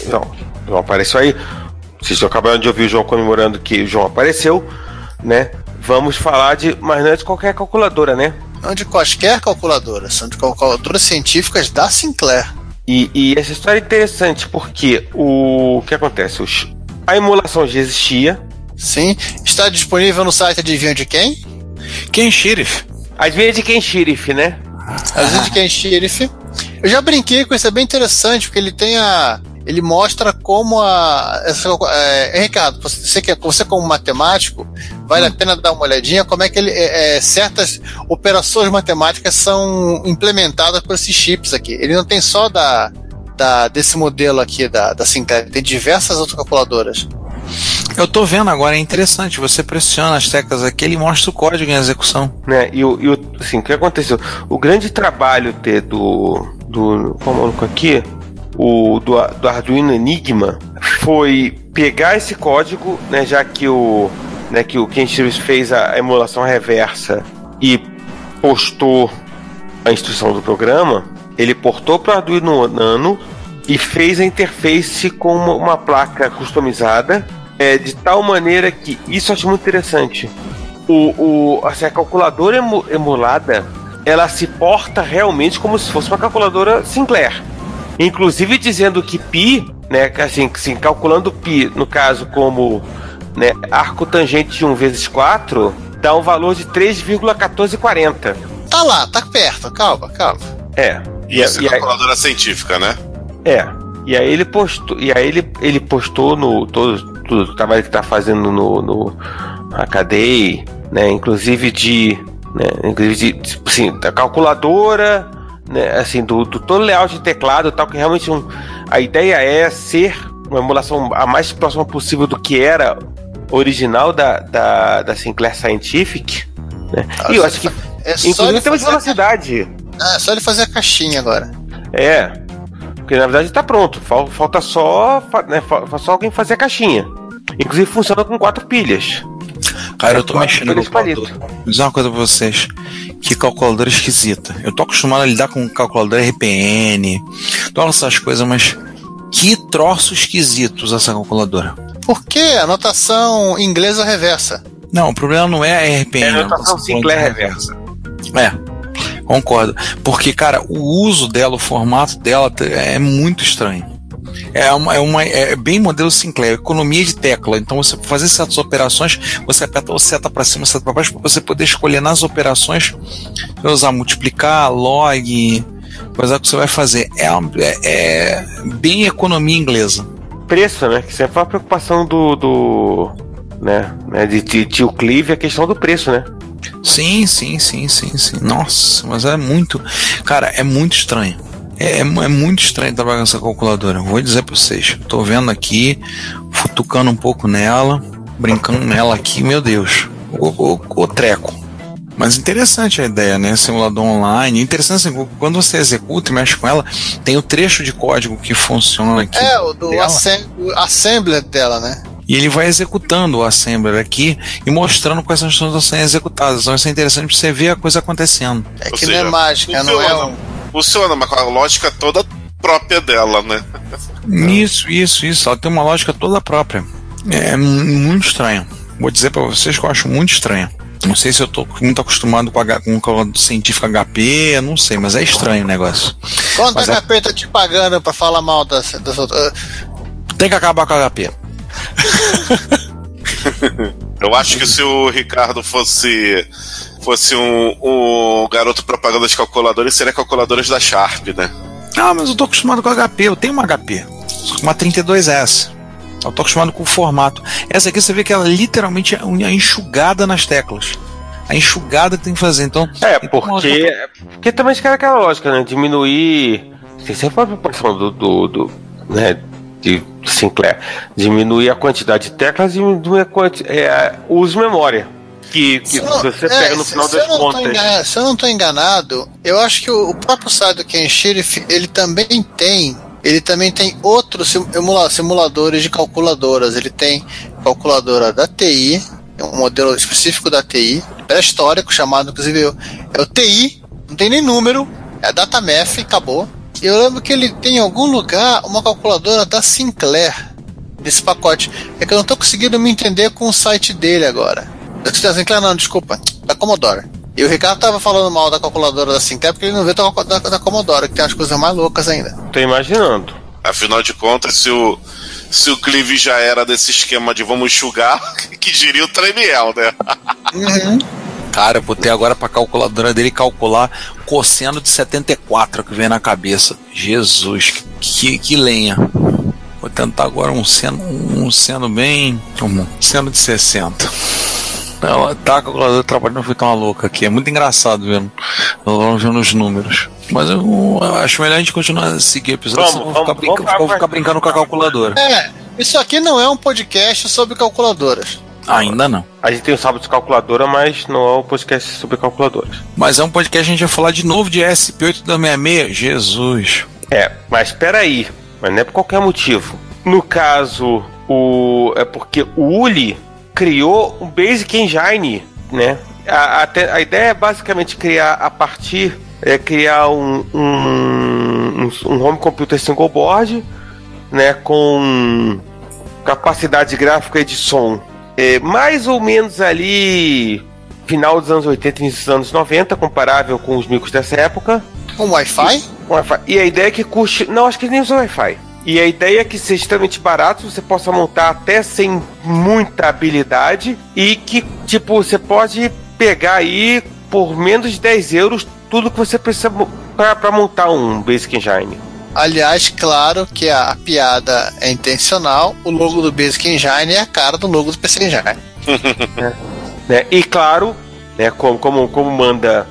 Então, João apareceu aí. Vocês acabaram de ouvir o João comemorando que o João apareceu, né? Vamos falar de, mas não é de qualquer calculadora, né? Não de quaisquer calculadora, são de calculadoras científicas da Sinclair. E, e essa história é interessante porque o, o que acontece? Os, a emulação já existia. Sim, está disponível no site Adivinha de quem? Quem Sheriff. Adivinha de quem Sheriff, né? Adivinha de quem Sheriff. Eu já brinquei com isso, é bem interessante, porque ele tem a, ele mostra como a. Essa, é, Ricardo, você, que, você como matemático, vale hum. a pena dar uma olhadinha como é que ele, é, é, certas operações matemáticas são implementadas por esses chips aqui. Ele não tem só da, da, desse modelo aqui da, da Sinclair, tem diversas outras calculadoras. Eu tô vendo agora, é interessante. Você pressiona as teclas aqui, ele mostra o código em execução. Né? E, o, e o, assim, o que aconteceu? O grande trabalho ter do. do qual é o maluco aqui? O do, do Arduino Enigma foi pegar esse código, né, já que o, né, que o Ken Stevens fez a emulação reversa e postou a instrução do programa, ele portou para o Arduino Nano e fez a interface com uma, uma placa customizada é, de tal maneira que isso eu acho muito interessante. O, o, assim, a calculadora emu, emulada ela se porta realmente como se fosse uma calculadora Sinclair. Inclusive dizendo que pi, né, assim, assim calculando pi, no caso como né, arco tangente de 1 vezes 4, dá um valor de 3,1440. Tá lá, tá perto, calma, calma. É. Isso e, é calculadora científica, né? É. E aí ele postou, e aí ele, ele postou no todo, todo o trabalho que tá fazendo no, no na cadeia, né, inclusive de, né, inclusive de, assim, da calculadora, né, assim, do, do todo layout de teclado e tal, que realmente um, a ideia é ser uma emulação a mais próxima possível do que era original da, da, da Sinclair Scientific, né? E eu acho que É inclusive temos a velocidade. Ah, é só ele fazer a caixinha agora. É. Porque na verdade tá pronto. Fal- Falta só, né, só alguém fazer a caixinha. Inclusive funciona com quatro pilhas. Cara, eu tô mexendo no palito. Vou dizer uma coisa pra vocês. Que calculadora esquisita. Eu tô acostumado a lidar com calculadora RPN, todas essas coisas, mas que troço esquisito usar essa calculadora. Por que a notação inglesa reversa? Não, o problema não é a RPN. É a notação Sinclair reversa. É, concordo. Porque, cara, o uso dela, o formato dela é muito estranho. É, uma, é, uma, é bem modelo Sinclair, economia de tecla. Então, você fazer certas operações, você aperta o seta para cima, seta para baixo, para você poder escolher nas operações, usar multiplicar, log, coisa que você vai fazer. É, é, é bem economia inglesa. Preço, né? Que sempre foi a preocupação do. do né, né, de, de tio Clive a questão do preço, né? Sim, sim, sim, sim, sim. Nossa, mas é muito. Cara, é muito estranho. É, é é muito estranho trabalhar com essa calculadora. Vou dizer pra vocês. Tô vendo aqui, futucando um pouco nela, brincando nela aqui, meu Deus. O, o, o treco. Mas interessante a ideia, né? Simulador online. Interessante assim, quando você executa e mexe com ela, tem o trecho de código que funciona aqui. É, o do dela. assem o assembler dela, né? E ele vai executando o assembler aqui e mostrando quais são as sendo executadas. Então isso é interessante pra você ver a coisa acontecendo. É que seja, não é mágica, não é um. Funciona, mas com a lógica toda própria dela, né? Isso, isso, isso. Ela tem uma lógica toda própria. É mu- muito estranho. Vou dizer pra vocês que eu acho muito estranho. Não sei se eu tô muito acostumado com, H, com o científico HP, não sei, mas é estranho o negócio. Quanto Mas a é- HP tá te pagando pra falar mal das, das outras? Tem que acabar com o HP. Eu acho que se o Ricardo fosse fosse um, um garoto propaganda de calculadores, seria calculadoras da Sharp, né? Ah, mas eu tô acostumado com HP, eu tenho uma HP. Só que uma 32S. Eu tô acostumado com o formato. Essa aqui você vê que ela literalmente é uma enxugada nas teclas. A enxugada que tem que fazer. Então, É, então, porque. Porque também fica aquela lógica, né? Diminuir. Tem sempre a proporção do. do, do né? De Sinclair. Diminuir a quantidade de teclas e diminuir a quanti, é, o uso de memória. Que, que não- você é, pega no se- final se das tô contas. enganado- se eu não estou enganado, eu acho que o, o próprio site do Ken Sheriff, ele também tem. Ele também tem outros simuladores de calculadoras. Ele tem calculadora da TI, um modelo específico da TI, pré-histórico, chamado inclusive é o TI, não tem nem número, é a DataMath, acabou. E eu lembro que ele tem em algum lugar uma calculadora da Sinclair desse pacote. É que eu não tô conseguindo me entender com o site dele agora. Sinclair não, desculpa, da Commodore. E o Ricardo tava falando mal da calculadora da Sinclair porque ele não vê da, da, da Commodore, que tem as coisas mais loucas ainda. Tô imaginando. Afinal de contas, se o, se o Clive já era desse esquema de vamos enxugar, que diria o Tremiel, né? Cara, eu botei agora pra calculadora dele calcular cosseno de 74 que vem na cabeça. Jesus, que, que lenha. Vou tentar agora um seno, um seno bem. Um seno de 60. Ela tá, a calculadora trabalhando não fica uma louca aqui. É muito engraçado vendo. Vamos vendo os números. Mas eu, eu acho melhor a gente continuar a seguir o episódio, Vamos, senão eu vou ficar, vamos, brinca- vamos ficar brincando com a calculadora. É, Isso aqui não é um podcast sobre calculadoras. Ainda não. A gente tem o sábado de calculadora, mas não é um podcast sobre calculadoras. Mas é um podcast que a gente vai falar de novo de SP8 da 66. Jesus. É, mas espera aí, mas não é por qualquer motivo. No caso, o é porque o Uli criou um Basic Engine, né? A, a, a ideia é basicamente criar a partir é criar um, um, um- um home computer single board, né, com capacidade gráfica e de som é, mais ou menos ali final dos anos 80 e início dos anos 90, comparável com os micros dessa época. Um Wi-Fi? Com Wi-Fi. E a ideia é que custe. Não, acho que nem usa Wi-Fi. E a ideia é que seja extremamente barato, você possa montar até sem muita habilidade e que, tipo, você pode pegar aí por menos de 10 euros tudo que você precisa para montar um Basic Engine. Aliás, claro que a, a piada é intencional. O logo do Basic Engine é a cara do logo do PC Engine. né? E claro, né, como, como, como manda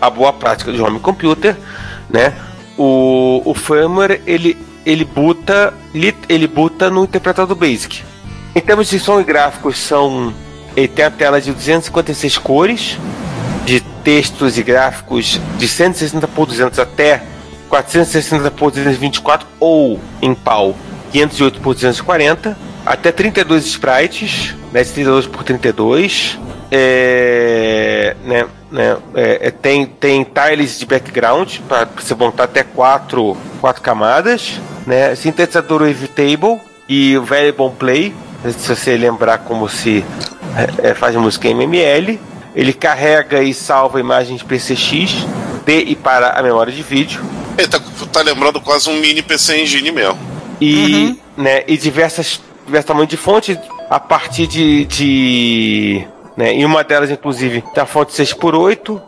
a boa prática de home computer, né, o, o firmware ele, ele buta ele, buta no interpretador Basic. Em termos de som e gráficos são ele tem a tela de 256 cores, de textos e gráficos de 160 por 200 até 460 por 224 ou em pau 508 por 240, até 32 sprites, né, de 32 por 32. É, né, né, é, é, tem, tem tiles de background para você montar até quatro, quatro camadas, né, sintetizador wavetable e o variable play, se você lembrar como se é, é, faz música em MML. Ele carrega e salva imagens PCX de e para a memória de vídeo Ele tá, tá lembrando quase um mini PC Engine mesmo. e, né, e diversas, diversos tamanhos de fonte a partir de. de né, em uma delas, inclusive, tem a fonte 6x8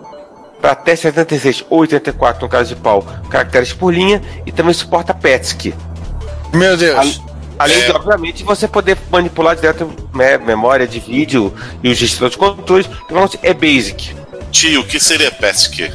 para até 76 ou 84 no caso de pau, caracteres por linha e também suporta PETSC. Meu Deus. Além É. de, obviamente, você poder manipular direto né, memória de vídeo e os gestores de controles, provavelmente é basic. Tio, o que seria PESC?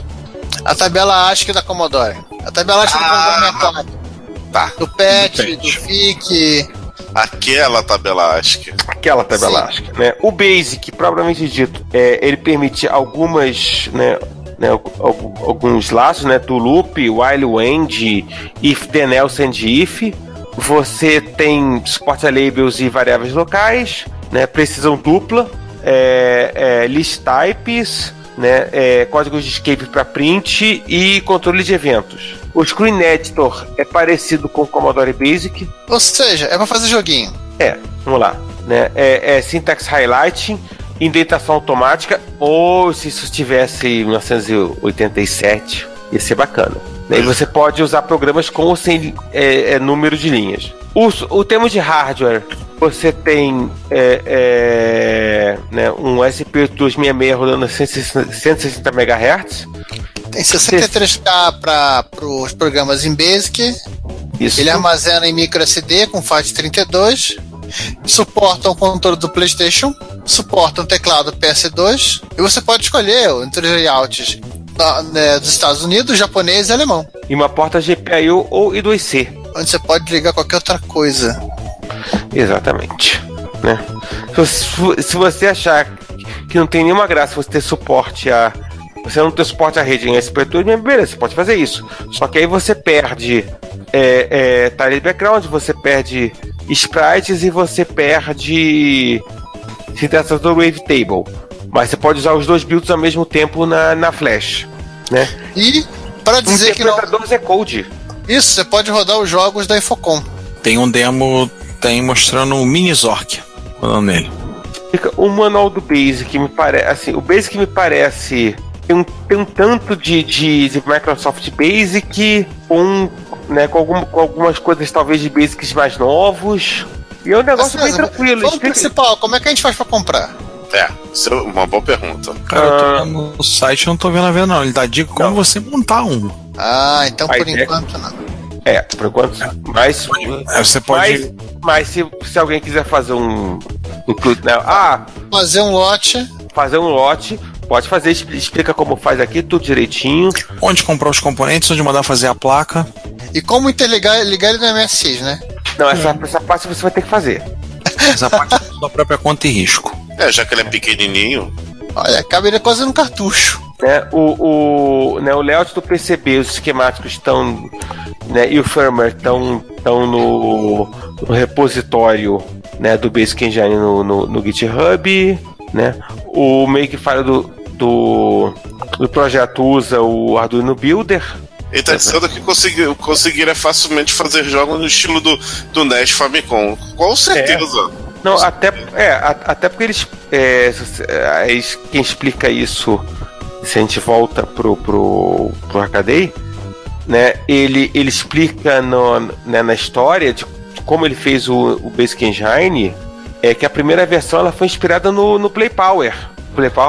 A tabela ASCII da Commodore. A tabela ASCII da Ah. Commodore 64. Tá. Do PET, Do do. FIC. Aquela tabela ASCII. Aquela tabela ASCII, né? O Basic, propriamente dito, é, ele permite algumas, né, né, al- alguns laços, né, do loop, while end, if then else and if. Você tem suporte a labels e variáveis locais, né, precisão dupla, é, é, list types, né, é, códigos de escape para print e controle de eventos. O Screen Editor é parecido com o Commodore Basic, Ou seja, é pra fazer joguinho. é, vamos lá. Né? É, é syntax highlighting, indentação automática, ou se isso tivesse em 1987, ia ser bacana. Daí você pode usar programas com ou sem é, é, número de linhas. O, o termo de hardware, você tem é, é, né, um SP8266 rodando a 160 160 MHz. Tem 63K para os programas em Basic. Isso. Ele armazena em micro SD com FAT32. Suporta o controle do PlayStation. Suporta um teclado PS2. E você pode escolher entre os layouts da- né, dos Estados Unidos, japonês e alemão. E uma porta GPIO ou I2C. Onde você pode ligar qualquer outra coisa. Exatamente. Né? Se, se você achar que não tem nenhuma graça você ter suporte a. Você não ter suporte à rede em SP2, beleza, você pode fazer isso. Só que aí você perde é, é, tile de background, você perde sprites e você perde sintetizador wavetable. Mas você pode usar os dois builds ao mesmo tempo na, na flash. Né? E, para dizer que não. É code. Isso, você pode rodar os jogos da Infocom. Tem um demo tem mostrando o Mini Zork rodando nele. Fica- O manual do Basic me parece. Assim, o Basic me parece. Tem um, tem um tanto de, de, de Microsoft Basic com, né, com, algum- com algumas coisas talvez de Basics mais novos. E é um negócio Mas, bem tranquilo. Vamos Explica- principal, como é que a gente faz pra comprar? É, isso é uma boa pergunta. Cara, eu Ah. tô vendo no site eu não tô vendo a ver, não. Ele dá dica como Não. você montar um. Ah, então por ideia- enquanto não. É, por enquanto. Mas, Aí você pode. mas, mas se, se alguém quiser fazer um. né, ah, Fazer um lote. fazer um lote, pode fazer, expl- explica como faz aqui, tudo direitinho. Onde comprar os componentes, onde mandar fazer a placa. E como interligar ligar ele no MSX, né? Não, essa, essa parte você vai ter que fazer. Essa parte é da própria conta e risco. É, já que ele é pequenininho. Olha, caberia quase no cartucho. Né, o, o, né, o layout do PCB, os esquemáticos estão né, e o firmware estão estão no, no repositório né, do Basic Engine no, no, no GitHub. Né? O Makefile do, do, do projeto usa o Arduino Builder. Ele tá dizendo que conseguir, conseguiria facilmente fazer jogos no estilo do, do NES Famicom. Com certeza. Não, até, é, até porque eles. É, é, eles- quem explica isso, se a gente volta pro, pro, pro Hackaday, né? Ele, ele explica no, né, na história de como ele fez o, o Basic Engine, é que a primeira versão ela foi inspirada no, no Play Power.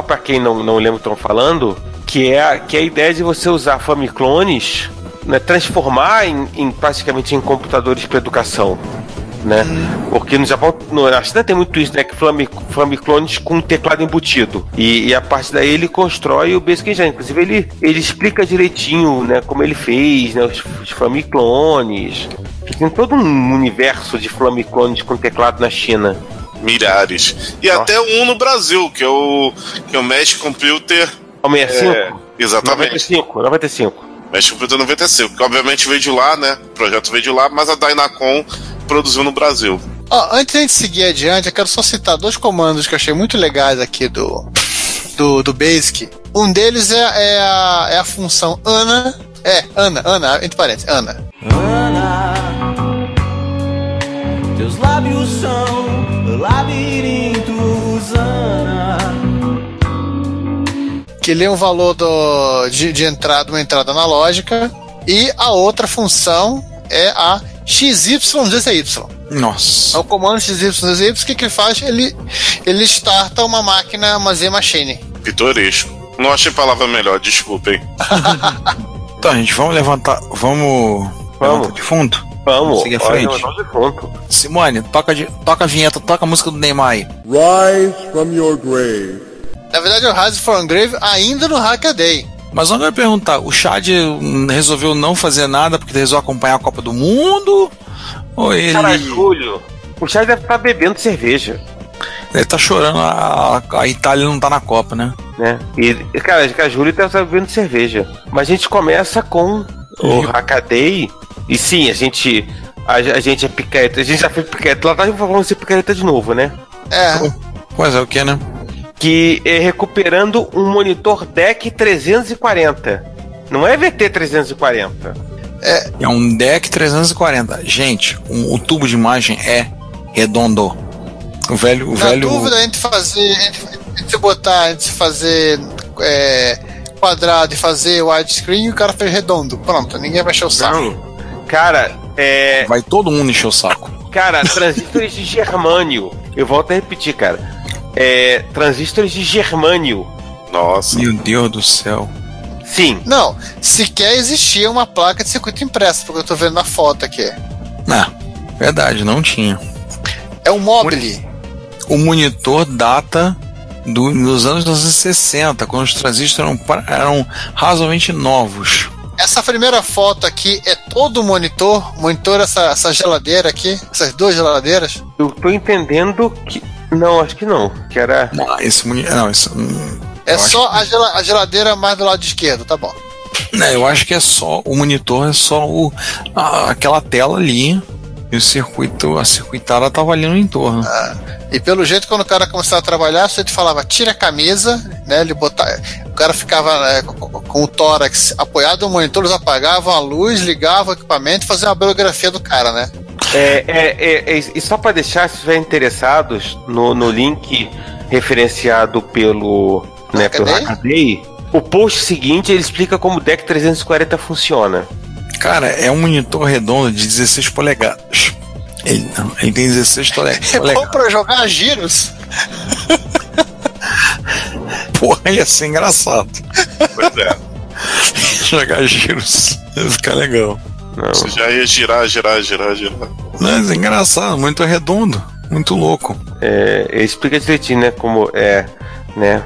Para quem não, não lembra o que estão falando, que é, a- que é a ideia de você usar Famiclones, né, transformar em, em praticamente em computadores para educação né? Porque no Japão, no, na China tem muito isso, né? Que Famiclones com teclado embutido. E, e a partir daí ele constrói o Basic Engine. Inclusive ele, ele explica direitinho, né? Como ele fez, né? Os, os Famiclones. Tem todo um universo de Famiclones com teclado na China. Milhares. E até um no Brasil, que é o, que é o Mesh Computer. O 65? É, exatamente. 95, 95. Mesh Computer 95, que obviamente veio de lá, né? O projeto veio de lá, mas a Dynacon produziu no Brasil. Ó, antes de seguir adiante, eu quero só citar dois comandos que eu achei muito legais aqui do, do, do Basic. Um deles é, é a, é a função Ana. É, Ana, Ana, entre parênteses, Ana. Ana, teus lábios são labirintos, Ana. que lê um valor do, de, de entrada, uma entrada analógica, e a outra função é a XYZY. Nossa. É o comando XYZY, o que, que ele faz? Ele, ele starta uma máquina, uma Z-Machine. Pitoresco. Não achei palavra melhor, desculpem. Então, gente, vamos levantar. Vamos. Vamos. levantar de fundo? Vamos, Seguir à frente. Simone, toca, de, toca a vinheta, toca a música do Neymar aí. Rise from your grave. Na verdade, o Rise for Grave ainda no Hackaday. Mas eu quero perguntar, o Chad resolveu não fazer nada porque ele resolveu acompanhar a Copa do Mundo? Ou ele. Cara, Júlio, o Charles deve estar bebendo cerveja. Ele tá chorando, a, a Itália não tá na Copa, né? né? E, cara, a Júlia tá bebendo cerveja. Mas a gente começa com o Hackaday. E sim, a gente. A, a gente é picareta. A gente já fez picareta. Lá atrás vamos ser picareta de novo, né? É, Pois é, o que, né? Que é recuperando um monitor DEC 340. Não é VT 340. É um deck 340. Gente, um- o tubo de imagem é redondo. O velho. O na velho dúvida entre fazer. Entre, entre botar, entre fazer é, quadrado e fazer widescreen, o cara fez redondo. Pronto, ninguém vai encher o saco. Cara, é. Vai todo mundo encher o saco. Cara, transistores de germânio. Eu volto a repetir, cara. É. Transistores de germânio. Nossa. Meu Deus do céu. Sim. Não, sequer existia uma placa de circuito impresso, porque eu tô vendo na foto aqui. Ah, verdade, não tinha. É um mobile. O monitor data do, dos anos 1960, quando os transistores eram, eram razoavelmente novos. Essa primeira foto aqui é todo o monitor, monitor essa, essa geladeira aqui, essas duas geladeiras. Eu tô entendendo que. Não, acho que não. Que era. Não, esse monitor. Não, esse, hum, É só a, gela- a geladeira mais do lado esquerdo, tá bom. Não, eu acho que é só o monitor, é só o, a- aquela tela ali. E o circuito, a circuitada tava ali no entorno. E pelo jeito, quando o cara começava a trabalhar, você te falava, tira a camisa, né? Ele botava, o cara ficava né, com, o tórax apoiado no monitor, eles apagavam a luz, ligavam o equipamento e faziam uma biografia do cara, né? É, é, é, é- e só para deixar, se estiverem interessados, no, no link referenciado pelo, né, pelo Hackaday? Hackaday, o post seguinte ele explica como o DEC 340 funciona. Cara, é um monitor redondo de 16 polegadas. Ele, não, ele tem 16 tole- É bom polegadas. pra jogar giros. Porra, ia ser engraçado. Pois é. Jogar giros. Ia ficar legal. Você já ia girar, girar, girar, girar. Mas é engraçado, muito redondo. Muito louco. É, explica direitinho, né, como é, né,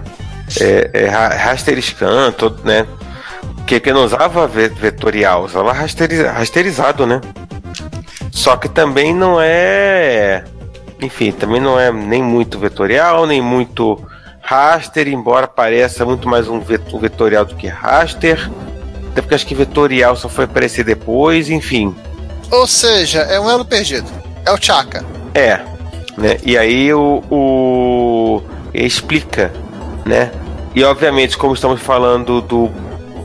é, é ra- raster scan, todo, né, que, que não usava ve- vetorial, usava rasteriza- rasterizado, né. Só que também não é. Enfim, também não é nem muito vetorial, nem muito raster, embora pareça muito mais um vet- vetorial do que raster. Até porque acho que vetorial só foi aparecer depois, enfim. Ou seja, é um elo perdido. É o Chaka. É, né? E aí o, o explica, né? E obviamente, como estamos falando do,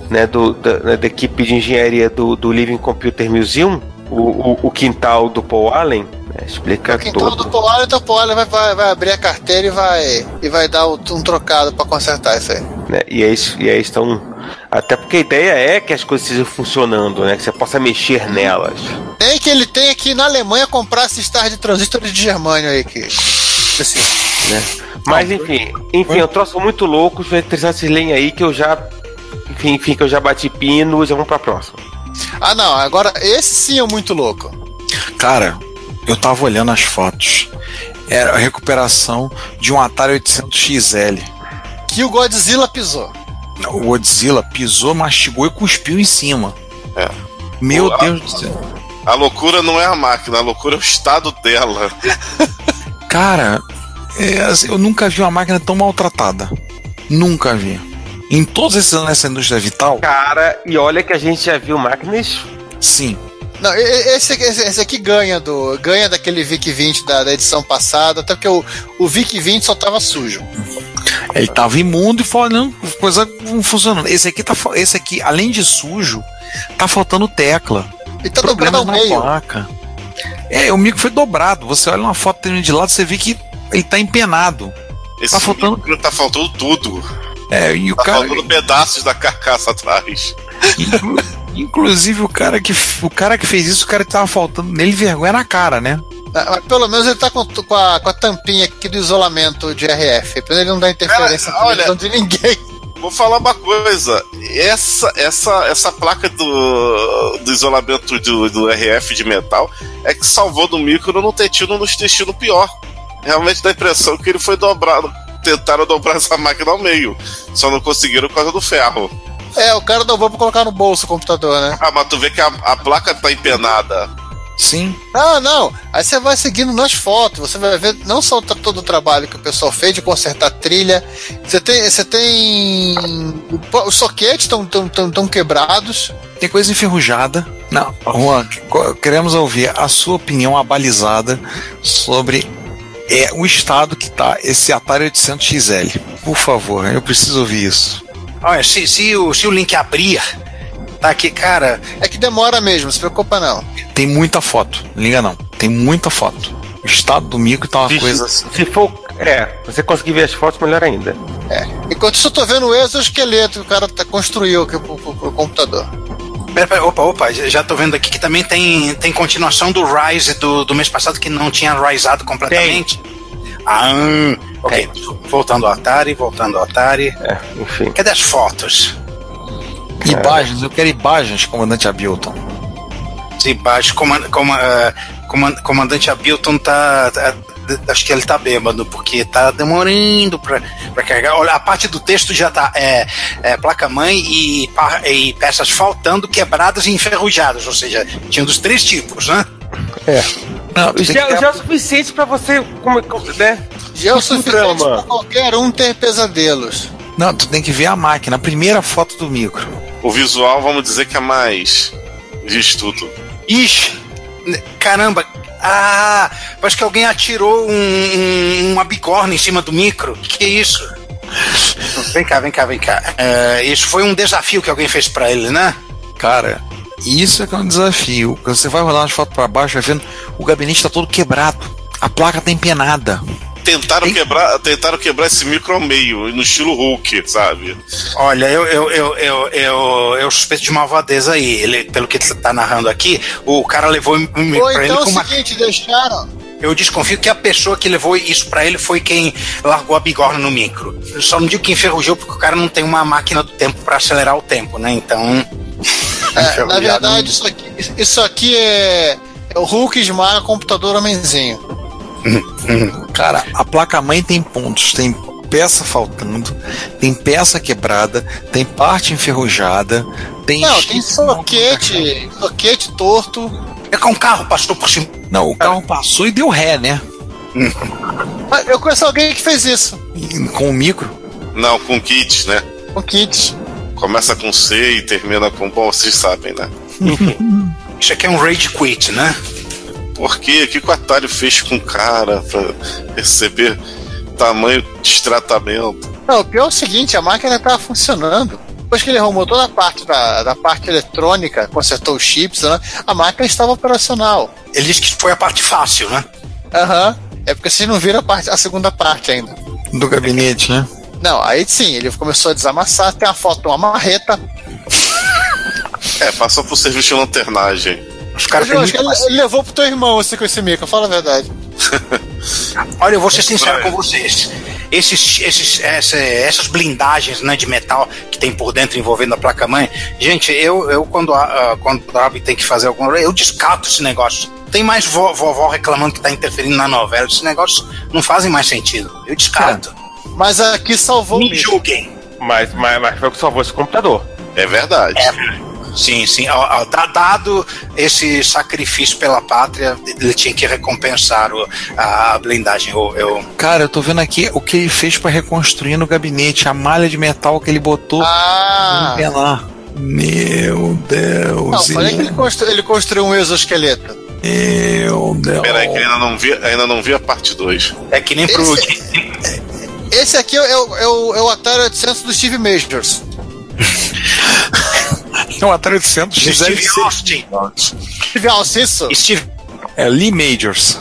né, do da, né, da equipe de engenharia do, do Living Computer Museum, o, o, o quintal do Paul Allen né, explica Então todo. do Paul Allen, então o Paul Allen vai, vai, vai abrir a carteira e vai, e vai dar o- um trocado pra consertar isso aí. né? E aí, e aí estão. Até porque a ideia é que as coisas estejam funcionando, né? Que você possa mexer nelas. Nem que ele tenha que ir na Alemanha comprar esses tais de transistores de germânio aí que. Assim, né? Mas enfim, enfim, eu troço muito louco, vai interessar vocês leem aí que eu já. Enfim, enfim, que eu já bati pino e já vamos pra próxima. Ah não, agora esse sim é muito louco. Cara, eu tava olhando as fotos. Era a recuperação de um Atari 800 XL. Que o Godzilla pisou. O Godzilla pisou, mastigou e cuspiu em cima. É. Meu Pô, Deus do céu. A loucura não é a máquina, a loucura é o estado dela. Cara, é, assim, eu nunca vi uma máquina tão maltratada. Nunca vi. Em todos esses anos nessa indústria vital, Cara, e olha que a gente já viu máquinas. sim. Não, esse, esse, esse aqui ganha do ganha daquele VIC 20 da, da edição passada, até porque o, o VIC 20 só tava sujo. Ele tava imundo e falando, coisa não funcionando. Esse aqui tá, esse aqui, além de sujo, tá faltando tecla. E tá Problemas dobrado ao na meio. placa. É, o micro foi dobrado. Você olha uma foto dele de lado, você vê que ele tá empenado. Esse Tá faltando- micro tá faltando tudo. É, e o Tá cara, faltando pedaços da carcaça atrás. inclu- inclusive o cara que o cara que fez isso, o cara que tava faltando nele vergonha na cara, né? Ah, Mas pelo menos ele tá com, com, a, com a tampinha aqui do isolamento de RF. Pra ele não dar interferência Cara, televisão de ninguém. Vou falar uma coisa. Essa, essa, essa placa do, do isolamento do, do RF de metal é que salvou do micro não ter tido no destino pior. Realmente dá a impressão que ele foi dobrado. Tentaram dobrar essa máquina ao meio. Só não conseguiram por causa do ferro. É, o cara dobrou pra colocar no bolso o computador, né? Ah, mas tu vê que a, a placa tá empenada. Sim. Não, não. Aí você vai seguindo nas fotos, você vai ver não só todo o trabalho que o pessoal fez de consertar trilha. Você tem. Você tem. Os soquetes estão tão, tão, tão quebrados. Tem coisa enferrujada. Não, Juan, queremos ouvir a sua opinião abalizada sobre é, o estado que tá esse Atari 800 XL. Por favor, eu preciso ouvir isso. Olha, se, se, o, se o link abrir, tá aqui, cara. É que demora mesmo, não se preocupa não. Tem muita foto, liga não. Tem muita foto. O estado do micro tá uma Se- coisa assim. Se for. É, você conseguir ver as fotos, melhor ainda. Enquanto isso, eu tô vendo o exoesqueleto que o cara tá, construiu aqui pro, pro- pro computador. Pera, pera, opa, opa, já tô vendo aqui que também tem, tem continuação do Rise do, do mês passado que não tinha risado completamente. Ah, hum, ok. Voltando ao Atari, voltando ao Atari. É, enfim. Cadê as fotos? Imagens, eu quero imagens, comandante Abilton. Imagens, comand, comand, eh, comand- comandante Abilton tá, tá- Acho que ele tá bêbado, porque tá demorando pra, pra carregar. Olha, a parte do texto já tá é, é, placa-mãe e, e peças faltando, quebradas e enferrujadas. Ou seja, tinha dos três tipos, né? Não, tem que Já, ter- já é o suficiente pra você. Como, como- né? Já é o suficiente drama. pra qualquer um ter pesadelos. Não, tu tem que ver a máquina, a primeira foto do micro. O visual, vamos dizer que é mais. diz tudo. Ixi, caramba. Ah, parece que alguém atirou um, um- uma bigorna em cima do micro. Que isso? Vem cá, vem cá, vem cá. É, isso foi um desafio que alguém fez pra ele, né? Cara, isso é que é um desafio. Você vai rolar as fotos pra baixo, vai vendo o gabinete tá todo quebrado. A placa tá empenada. Tentaram quebrar, tentaram quebrar esse micro ao meio, no estilo Hulk, sabe? Olha, eu, eu, eu, eu, eu, eu suspeito de malvadeza aí. Ele, pelo que tá narrando aqui, o cara levou um micro pra ele então é com o uma. seguinte, deixaram. Eu desconfio que a pessoa que levou isso pra ele foi quem largou a bigorna no micro. Eu só não digo que enferrujou porque o cara não tem uma máquina do tempo pra acelerar o tempo, né? Então. É, na verdade, isso aqui, isso aqui é, é o Hulk esmaga computador homenzinho. Cara, a placa-mãe tem pontos, tem peça faltando, tem peça quebrada, tem parte enferrujada, tem. Não, tem soquete, soquete torto. É que um carro passou por cima. Não, o carro passou e deu ré, né? Ah, Eu conheço alguém que fez isso. Com o micro. Não, com kits, né? Com kits. Começa com C e termina com. Bom, vocês sabem, né? Isso aqui é um rage quit, né? Por quê? O que que o Atari fez com o cara pra receber tamanho de tratamento? Não, o pior é o seguinte, a máquina estava funcionando. Depois que ele arrumou toda a parte da, da parte eletrônica, consertou os chips, né, a máquina estava operacional. Ele disse que foi a parte fácil, né? Aham. É porque vocês não viram a, parte, a segunda parte ainda. Do gabinete, né? Não, aí sim, ele começou a desamassar, tem a foto de uma marreta. É, passou por serviço de lanternagem. Os caras Eu acho que ele, ele levou pro teu irmão assim, com esse mico, fala a verdade. Olha, eu vou ser sincero com vocês. Esses, esses, essa- essas blindagens né, de metal que tem por dentro envolvendo a placa-mãe, gente, eu, eu quando, a- quando a Abby tem que fazer alguma coisa, eu descarto esse negócio. Tem mais vo- vovó reclamando que tá interferindo na novela. Esses negócios não fazem mais sentido. Eu descarto. Mas aqui salvou o Me julguem. Mas, mas, mas foi o que salvou esse computador. É verdade. Sim, sim. Dado esse sacrifício pela pátria, ele tinha que recompensar o- a blindagem. Eu, eu- Cara, eu tô vendo aqui o que ele fez pra reconstruir no gabinete, a malha de metal que ele botou Ah! lá. Meu Deus. Não, falei que ele, constru- ele construiu um exoesqueleto. Meu Deus. Peraí, que ainda não vi, ainda não vi a parte 2. é que nem pro. Esse aqui é o, é o, é o Atari 800 do Steve Majors. É um Atari 800 Steve XL. Austin. Steve Austin, isso? Steve É Lee Majors.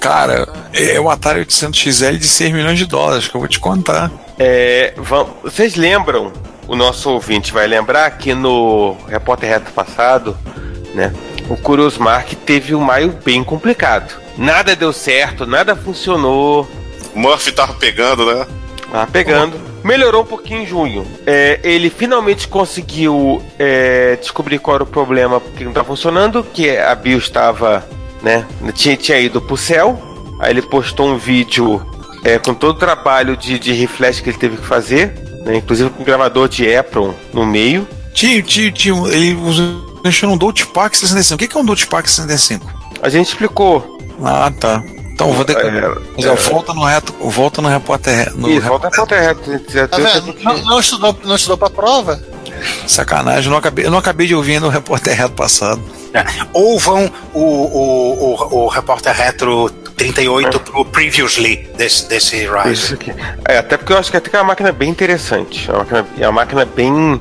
Cara, é o Atari 800 XL de 6 milhões de dólares, que eu vou te contar. É, vocês lembram, o nosso ouvinte vai lembrar que no Repórter Reto passado, né, o Curious Mark teve um maio bem complicado. Nada deu certo, nada funcionou, Murphy tava pegando, né? Tá pegando. Melhorou um pouquinho em junho. É, ele finalmente conseguiu é, descobrir qual era o problema que não estava funcionando, que a BIOS estava, né? Tinha, tinha ido pro céu. Aí ele postou um vídeo é, com todo o trabalho de, de reflash que ele teve que fazer, né, inclusive com um gravador de Epron no meio. Tio, tio, tio, ele usou, deixou um Pack 65. O que é um Dolce Pack 65? A gente explicou. Ah, tá. Então vou ter que. É, Mas, ó, volta no reto, volta no repórter. No Isso, volta pra Repórter Reto. Tá vendo? Não, não estudou, não estudou pra prova? Sacanagem, eu não acabei, eu não acabei de ouvir no repórter reto passado. Ou vão o, o, o, o repórter retro 38 pro previously desse, desse Rise. É, até porque eu acho que até que é uma máquina bem interessante. É uma máquina, é uma máquina bem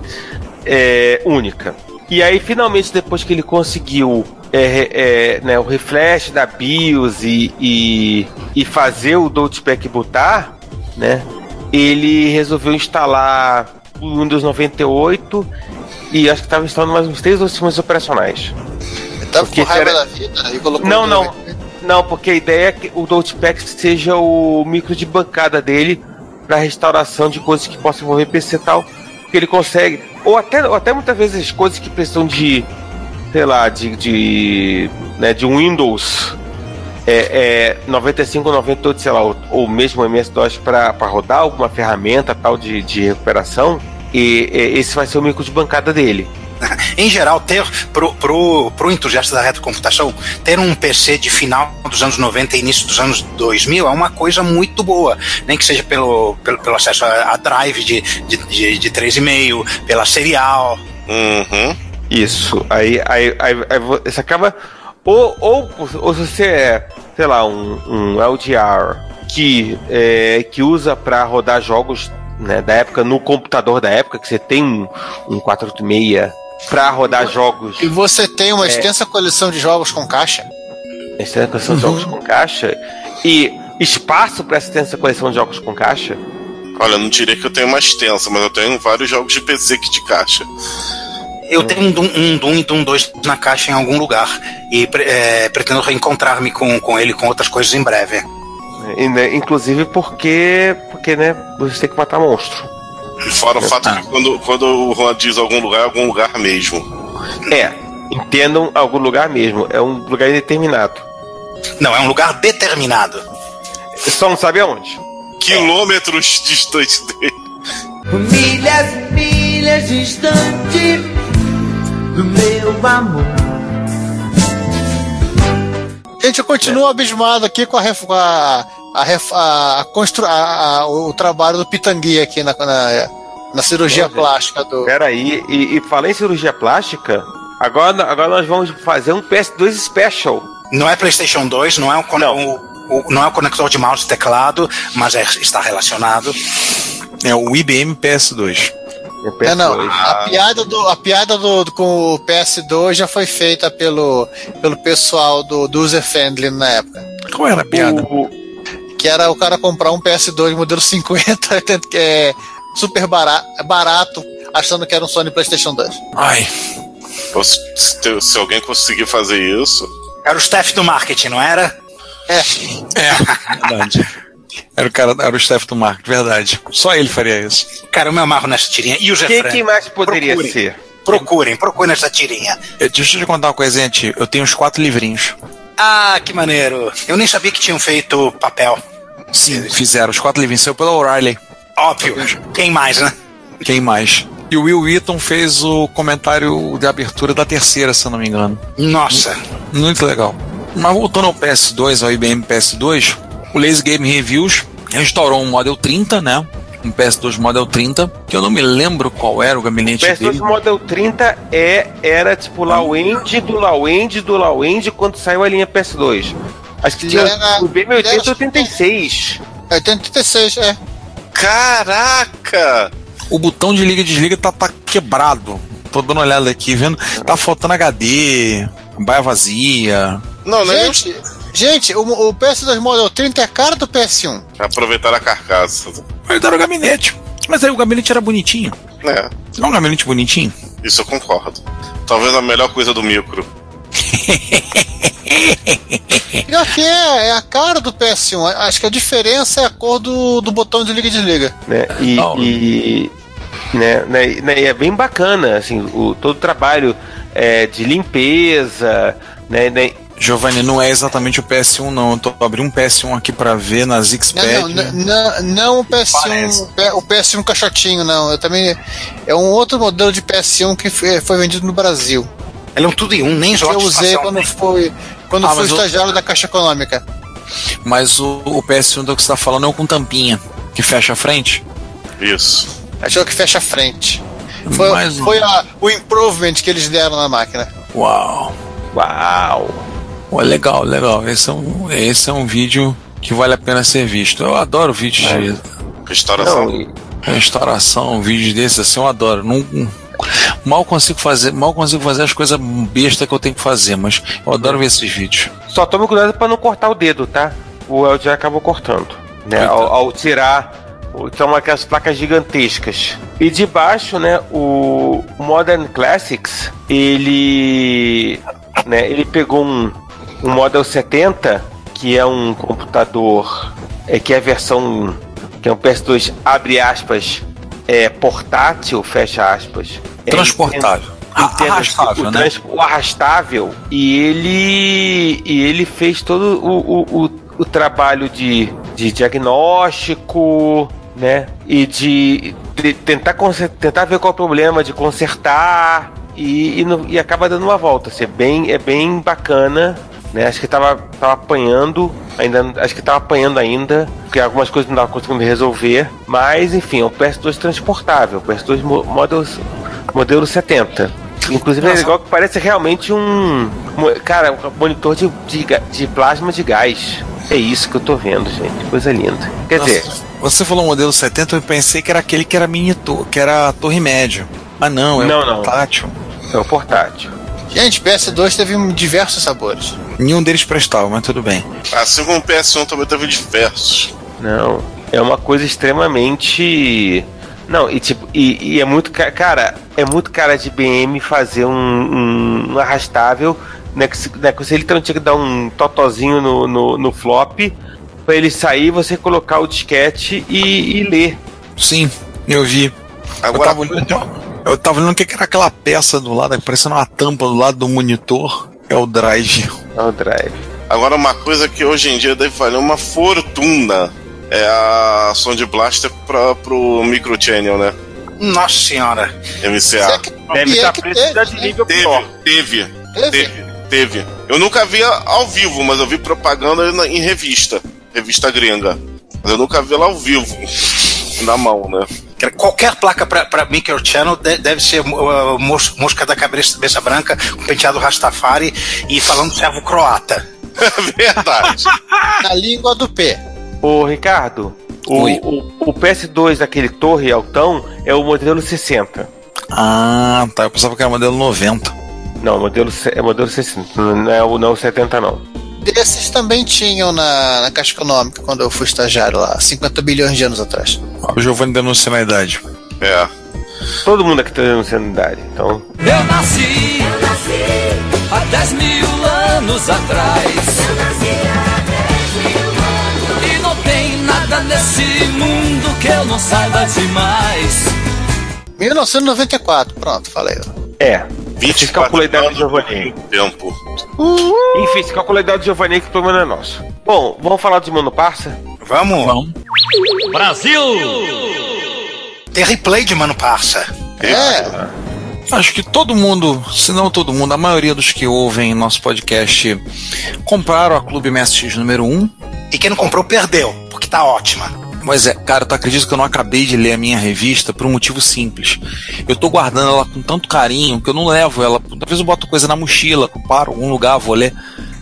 é, única. E aí, finalmente, depois que ele conseguiu é, é, né, o refresh da BIOS e, e, e fazer o Doltpack botar, né? Ele resolveu instalar o Windows 98 e acho que estava instalando mais uns três ou sistemas operacionais. Ele tava Porque com raiva era- da vida e colocou Não, não. Não, porque a ideia é que o Doltpack seja o micro de bancada dele para restauração de coisas que possam envolver PC e tal. Que ele consegue. Ou até, ou até muitas vezes coisas que precisam de. Sei lá, de. de, né, de um Windows é, é, 95 ou 98, sei lá, ou, ou mesmo MS-DOS para rodar alguma ferramenta tal de, de recuperação. E, e esse vai ser o micro de bancada dele. Em geral, ter pro, pro, pro entusiasta da retrocomputação, ter um PC de final dos anos 90 e início dos anos 2000 é uma coisa muito boa. Nem que seja pelo, pelo, pelo acesso a, a drive de, de, de, de 3,5, pela serial. Uhum. Isso. Aí, aí, aí, aí vo- você acaba. Ou, ou, ou se você é, sei lá, um, um LGR que, é, que usa para rodar jogos né, da época no computador da época, que você tem um, um 486 para rodar jogos. E você tem uma É. extensa coleção de jogos com caixa? Extensa coleção de jogos com caixa. E espaço para essa extensa coleção de jogos com caixa. Olha, eu não diria que eu tenho uma extensa, mas eu tenho vários jogos de PC que de caixa. Eu tenho um Doom, um Doom e Doom 2 na caixa em algum lugar. E é, pretendo reencontrar-me com, com ele com outras coisas em breve. E, né, inclusive porque, porque né, você tem que matar monstro. Fora o fato que quando, quando o Juan diz algum lugar, é algum lugar mesmo. É, entendam algum lugar mesmo. É um lugar indeterminado. Não, é um lugar determinado. Só não sabe aonde. Quilômetros distante dele. Milhas e milhas distante do meu amor. Gente, eu continuo abismado aqui com a, ref- a, a, a, a constru, a- a- o trabalho do Pitangui aqui na, na, na cirurgia plástica do. Peraí, e, e falar em cirurgia plástica, agora, agora nós vamos fazer um PS2 Special. Não é PlayStation 2, não é um, con- o- o- não é um conector de mouse e teclado, mas é- está relacionado. É o IBM PS2. É, não. A piada, do, a piada do, do- com o PS2 já foi feita pelo, pelo pessoal do, do User Friendly na época. Qual era a piada? Que era o cara comprar um PS2 modelo 50, tanto que é super barato, barato achando que era um Sony PlayStation 2. Ai. Se, se- se alguém conseguir fazer isso. Era o staff do marketing, não era? É. É, verdade. Era o cara, era o Steph do Marco, verdade. Só ele faria isso. Cara, eu me amarro nessa tirinha. E o Quem, Jeffrey? quem mais poderia Procurem. ser? Procurem, procurem essa tirinha. Eu- Deixa eu te contar uma coisinha, tio. Eu tenho uns quatro livrinhos. Ah, que maneiro. Eu nem sabia que tinham feito papel. Sim, fizeram. Os quatro livrinhos. Saiu pela O'Reilly. Óbvio. Quem mais, né? Quem mais? E o Will Wheaton fez o comentário de abertura da terceira, se eu não me engano. Nossa. Muito legal. Mas voltando ao PS2, ao IBM PS2, o Lazy Game Reviews restaurou um Model 30, né? Um PS2 Model 30, que eu não me lembro qual era o O gabinete PS2 dele. Model 30 é, era tipo Low End do Low End do Low End quando saiu a linha PS2. Acho que tinha Era- o BM80 86. É 86, é. Caraca! O botão de liga e desliga tá, tá quebrado. Tô dando uma olhada aqui, vendo. Tá faltando HD, baia vazia. Não, não é Gente, o, o PS2 Model 30 é a cara do PS1. aproveitar a carcaça. Mas era o gabinete. Mas aí o gabinete era bonitinho. É, Não é um gabinete bonitinho? isso eu concordo. Talvez a melhor coisa do micro. Pior que é, é a cara do PS1. Acho que a diferença é a cor do, do botão de liga e desliga. né? E, e, né, né, né, e é bem bacana, assim, o, todo o trabalho é, de limpeza, né, né, Giovanni, não é exatamente o PS1, não. Eu tô abrindo um PS1 aqui pra ver na Zixpad. Não, não, não, não o PS1, o P- o PS1 caixotinho, não. Eu também é um outro modelo de PS1 que foi, foi vendido no Brasil. Ele é um tudo em um, nem Que eu usei quando fui quando Ah, fui o- estagiário da Caixa Econômica. Mas o, o PS1 do que você tá falando é o com tampinha, que fecha a frente. Isso. Achou que fecha a frente. Foi, um. foi a- o improvement que eles deram na máquina. Uau. Uau. Pô, legal, legal. Esse é, um, esse é um vídeo que vale a pena ser visto. Eu adoro vídeos de Restauração. Não, e- restauração, vídeos desses assim, eu adoro. Não, mal consigo fazer, mal consigo fazer as coisas bestas que eu tenho que fazer, mas eu adoro ver esses vídeos. Só tome cuidado pra não cortar o dedo, tá? O El já acabou cortando. Né? Ao, ao tirar. São aquelas placas gigantescas. E de baixo, né, o Modern Classics, ele. Né, ele pegou um, um Model 70, que é um computador. É, que é a versão. Que é um PS2, abre aspas, é portátil, fecha aspas. É, Transportável. entenda- Arrastável, o, né? o arrastável e ele e ele fez todo o, o, o, o trabalho de, de diagnóstico né e de, de tentar tentar ver qual é o problema de consertar e, e, no- e acaba dando uma volta assim, é bem é bem bacana né acho que tava, tava apanhando ainda acho que tava apanhando ainda porque algumas coisas não tava conseguindo resolver mas enfim é um PS2 transportável PS2 mo- model modelo 70 Inclusive é legal que parece realmente um. Cara, um monitor de, de, de plasma de gás. É isso que eu tô vendo, gente. Coisa linda. Quer Nossa, dizer, Você falou modelo 70, eu pensei que era aquele que era mini que era a torre média. Mas não, é Não, o não. portátil. é o portátil. Gente, PS2 teve diversos sabores. Nenhum deles prestava, mas tudo bem. Assim como o PS1 também teve diversos. Não. É uma coisa extremamente. Não, e tipo, e, e é muito. ca- Cara, é muito cara de BM fazer um, um, um arrastável, né? Que, se- né, que você literalmente tinha que dar um totozinho no, no, no flop pra ele sair, você colocar o disquete e, e ler. Sim, eu vi. Agora- eu, tava eu tava olhando o que que era aquela peça do lado, parecendo uma tampa do lado do monitor. É o drive. É o drive. Agora, uma coisa que hoje em dia deve valer uma fortuna é a Sound Blaster pra, pro Microchannel, né? Nossa senhora. MCA. Deve é estar que precisando de teve, nível Teve, pior. teve, Teve? teve. Teve. Eu nunca vi ao vivo, mas eu vi propaganda em revista. Revista gringa. Mas eu nunca vi ela ao vivo. Na mão, né? Qualquer placa pra, pra microchannel de- deve ser uh, mos- mosca da cabeça, cabeça branca, com penteado Rastafari e falando servo croata. Verdade. Na língua do P. Ô, Ricardo, o, o, o PS2 daquele torre altão é o modelo 60. Ah, tá. Eu pensava que era modelo 90. Não, modelo, é modelo 60. Não é o não o 70, não. Desses também tinham na, na Caixa Econômica quando eu fui estagiário lá, 50 bilhões de anos atrás. O Giovanni denunciando a idade. É. Todo mundo aqui tá denunciando idade, então. Eu nasci, há 10 mil anos atrás. E não tem nada nesse mundo que eu não saiba demais. 1994, pronto, falei. É. 20 calcula a idade do Giovanni. Tempo. Enfim, se calcula a idade do Giovanni, que o problema não é nosso. Bom, vamos falar de Mano Parça? Vamos? Vamos. Tem replay de Mano Parça. É, Acho que todo mundo, se não todo mundo, a maioria dos que ouvem nosso podcast compraram a Clube MSX número 1. E quem não comprou perdeu, porque tá ótima. Mas é, cara, tu acredita que eu não acabei de ler a minha revista por um motivo simples. Eu tô guardando ela com tanto carinho que eu não levo ela. Talvez eu boto coisa na mochila, eu paro em algum lugar, vou ler.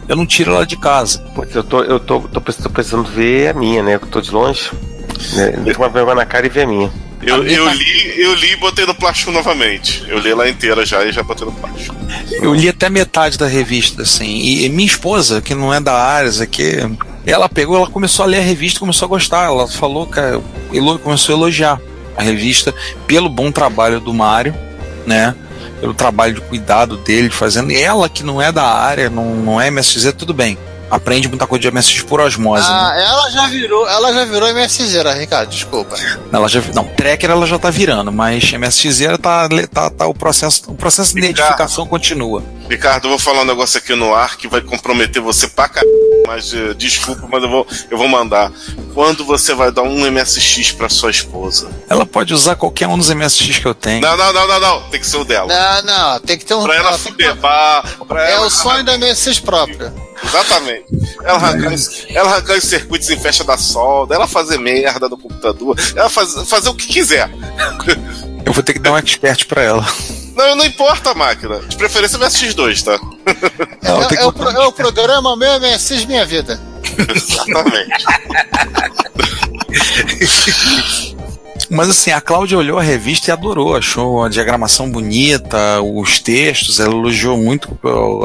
Eu não tiro ela de casa. Putz, eu tô, eu tô, tô, tô precisando ver a minha, né? Eu tô de longe. Né? Uma vergonha na cara e ver a minha. Eu, A eu tá- li, eu li e botei no plástico novamente. Eu li ela inteira já e já botei no plástico. Eu li até metade da revista, assim. E, e minha esposa, que não é da área, aqui, ela pegou, ela começou a ler a revista, começou a gostar. Ela falou que elo- começou a elogiar a revista pelo bom trabalho do Mário, né? Pelo trabalho de cuidado dele, fazendo. E ela que não é da área, não, não é MSZ, tudo bem. Aprende muita coisa de MSX por osmose. né? ah, ela já virou, ela já virou MSZera, Ricardo, desculpa. Ela já, não, tracker ela já tá virando, mas MSX tá, tá, tá o processo, o processo de identificação continua. Ricardo, eu vou falar um negócio aqui no ar que vai comprometer você pra caralho, mas eh, desculpa, mas eu vou, eu vou mandar. Quando você vai dar um MSX pra sua esposa? Ela pode usar qualquer um dos MSX que eu tenho. Não, não, não, não, não. Tem que ser o dela. Não, não, tem que ter um. Pra ela que- fuder bar, pra é ela. o sonho da MSX própria. Exatamente. Ela arrancar, os- ela arrancar os circuitos em festa da solda, ela fazer merda no computador, ela faz, fazer o que quiser. Eu vou ter que dar um expert pra ela. Não, não importa a máquina. De preferência MSX2, tá? Não, é, tem que é o, pro- é o programa Meu MSX Minha Vida. Exatamente. Mas assim, a Cláudia olhou a revista e adorou, achou a diagramação bonita, os textos, ela elogiou muito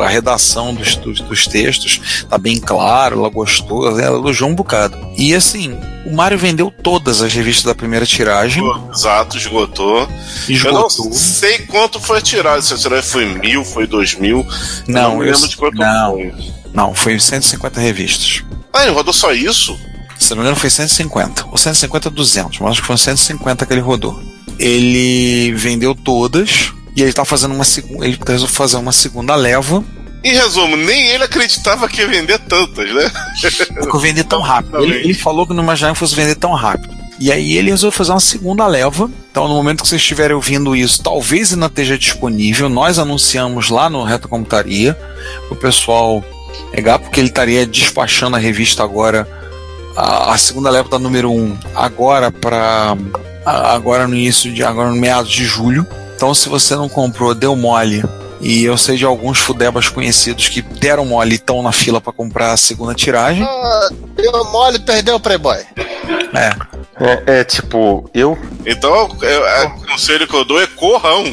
a redação dos, dos, textos, tá bem claro, ela gostou, ela elogiou um bocado. E assim, o Mário vendeu todas as revistas da primeira tiragem, Exato, esgotou. Eu esgotou. não sei quanto foi tirado. Se a tiragem foi mil, foi dois mil. Não, não eu- lembro de quanto não. foi. Não, foi 150 revistas. Ah, ele rodou só isso? Se não me engano, foi 150. Ou 150, 200. Mas acho que foram 150 que ele rodou. Ele vendeu todas. E ele tá fazendo uma segunda. Ele resolveu fazer uma segunda leva. Em resumo, nem ele acreditava que ia vender tantas, né? Porque vender tão rápido. Ele, ele falou que não imaginava que fosse vender tão rápido. E aí ele resolveu fazer uma segunda leva. Então, no momento que vocês estiverem ouvindo isso, talvez ainda esteja disponível. Nós anunciamos lá no Reto Computaria. O pessoal pegar, porque ele estaria despachando a revista agora. A, a segunda leva da número 1 um, agora para agora no início de agora no meados de julho. Então, se você não comprou, deu mole. E eu sei de alguns fudebas conhecidos que deram mole e estão na fila para comprar a segunda tiragem. Ah, deu mole, perdeu o Playboy. É. É, é tipo, eu. Então, é, é, o conselho que eu dou é corrão.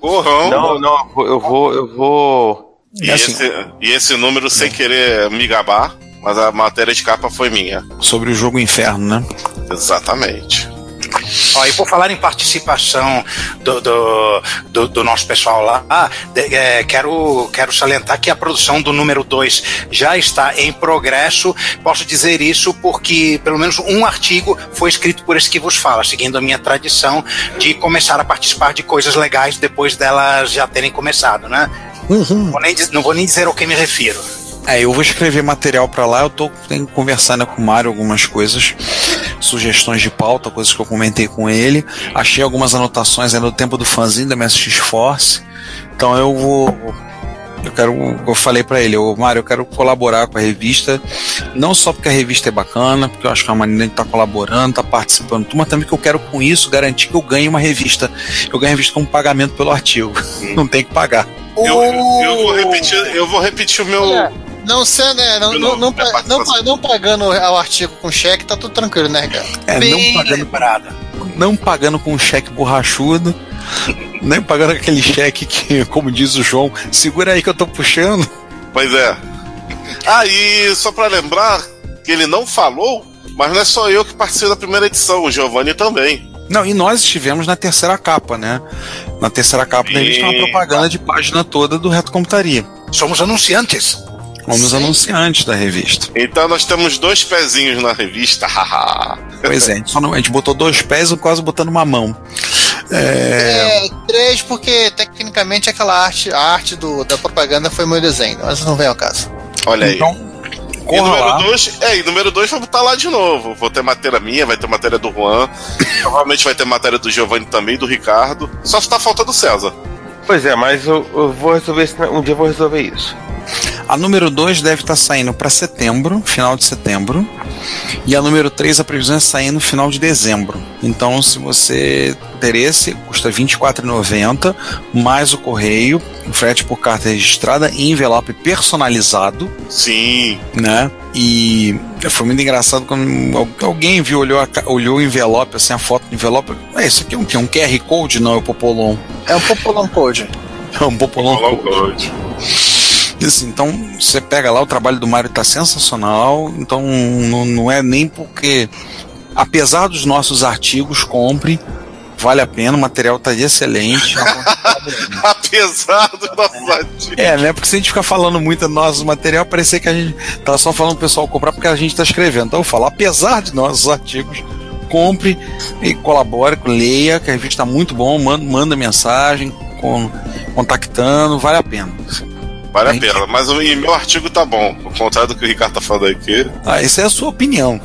Corrão. Não, não, eu vou- eu vou. Eu vou. E, É assim. esse, e esse número, sem querer me gabar, mas a matéria de capa foi minha. Sobre o jogo Inferno, né? Exatamente. Ó, e por falar em participação do, do, do, do nosso pessoal lá, de- é, quero, quero salientar que a produção do número 2 já está em progresso. Posso dizer isso porque pelo menos um artigo foi escrito por esse que vos fala, seguindo a minha tradição de começar a participar de coisas legais depois delas já terem começado, né? Vou nem não vou nem dizer ao que me refiro. É, eu vou escrever material pra lá, eu tô tem, conversando com o Mário algumas coisas, sugestões de pauta, coisas que eu comentei com ele. Achei algumas anotações ainda do tempo do fanzinho da MSX Force. Então eu vou Eu quero, eu falei pra ele, ô Mário, eu quero colaborar com a revista, não só porque a revista é bacana, porque eu acho que é uma maneira de estar colaborando, tá participando, mas também que eu quero com isso garantir que eu ganhe uma revista. Eu ganho a revista com pagamento pelo artigo. Não tem que pagar. Eu, eu- eu vou repetir, eu vou repetir o meu. Olha, Não, sei, né, não, não, não, não, não pagando o artigo com cheque, tá tudo tranquilo, né, Ricardo? É, Bem não pagando, lembrada. não pagando com cheque borrachudo, nem pagando aquele cheque que, como diz o João, segura aí que eu tô puxando. Pois é. Aí, só pra lembrar que ele não falou, mas não é só eu que participei da primeira edição, o Giovanni também. Não, e nós estivemos na terceira capa, né? Na terceira capa da revista, uma propaganda de página toda do Reto Computaria. Somos anunciantes. Fomos Sim. anunciantes da revista. Então nós temos dois pezinhos na revista, haha. Pois é, a gente, só não- a gente botou dois pés e quase botando uma mão. É, É, três, porque tecnicamente aquela arte, a arte do, da propaganda foi meu desenho, mas não vem ao caso. Olha aí. então, E número lá. 2, é, e número 2 vai botar lá de novo. Vou ter matéria minha, vai ter matéria do Juan. provavelmente vai ter matéria do Giovanni também, do Ricardo. Só tá faltando o César. Pois é, mas eu, eu vou resolver isso. Um dia eu vou resolver isso. A número 2 deve estar saindo para setembro, final de setembro. E a número 3, a previsão é sair no final de dezembro. Então, se você interesse, custa R$ 24,90, mais o correio, o frete por carta registrada e envelope personalizado, Sim. né? E foi muito engraçado quando al- alguém viu, olhou, a olhou o envelope, assim, a foto do envelope. É, isso aqui é um, quê? um QR Code? Não, é o Popolon. É um Popolão Code. É um Popolon o Code. Code. Assim, então, você pega lá, o trabalho do Mário tá sensacional. Então, não, não é nem porque. Apesar dos nossos artigos, compre. Vale a pena, o material tá excelente. Apesar do nosso artigo. é, né? Porque se a gente ficar falando muito do nosso material, parecer que a gente tá só falando pro pessoal comprar porque a gente tá escrevendo. Então eu falo, apesar de nossos artigos, compre e colabore, leia, que a revista tá muito bom, manda, manda mensagem, com, contactando, vale a pena. Vale a pena. Mas o meu artigo tá bom. Ao contrário do que o Ricardo tá falando aqui. Ah, essa é a sua opinião.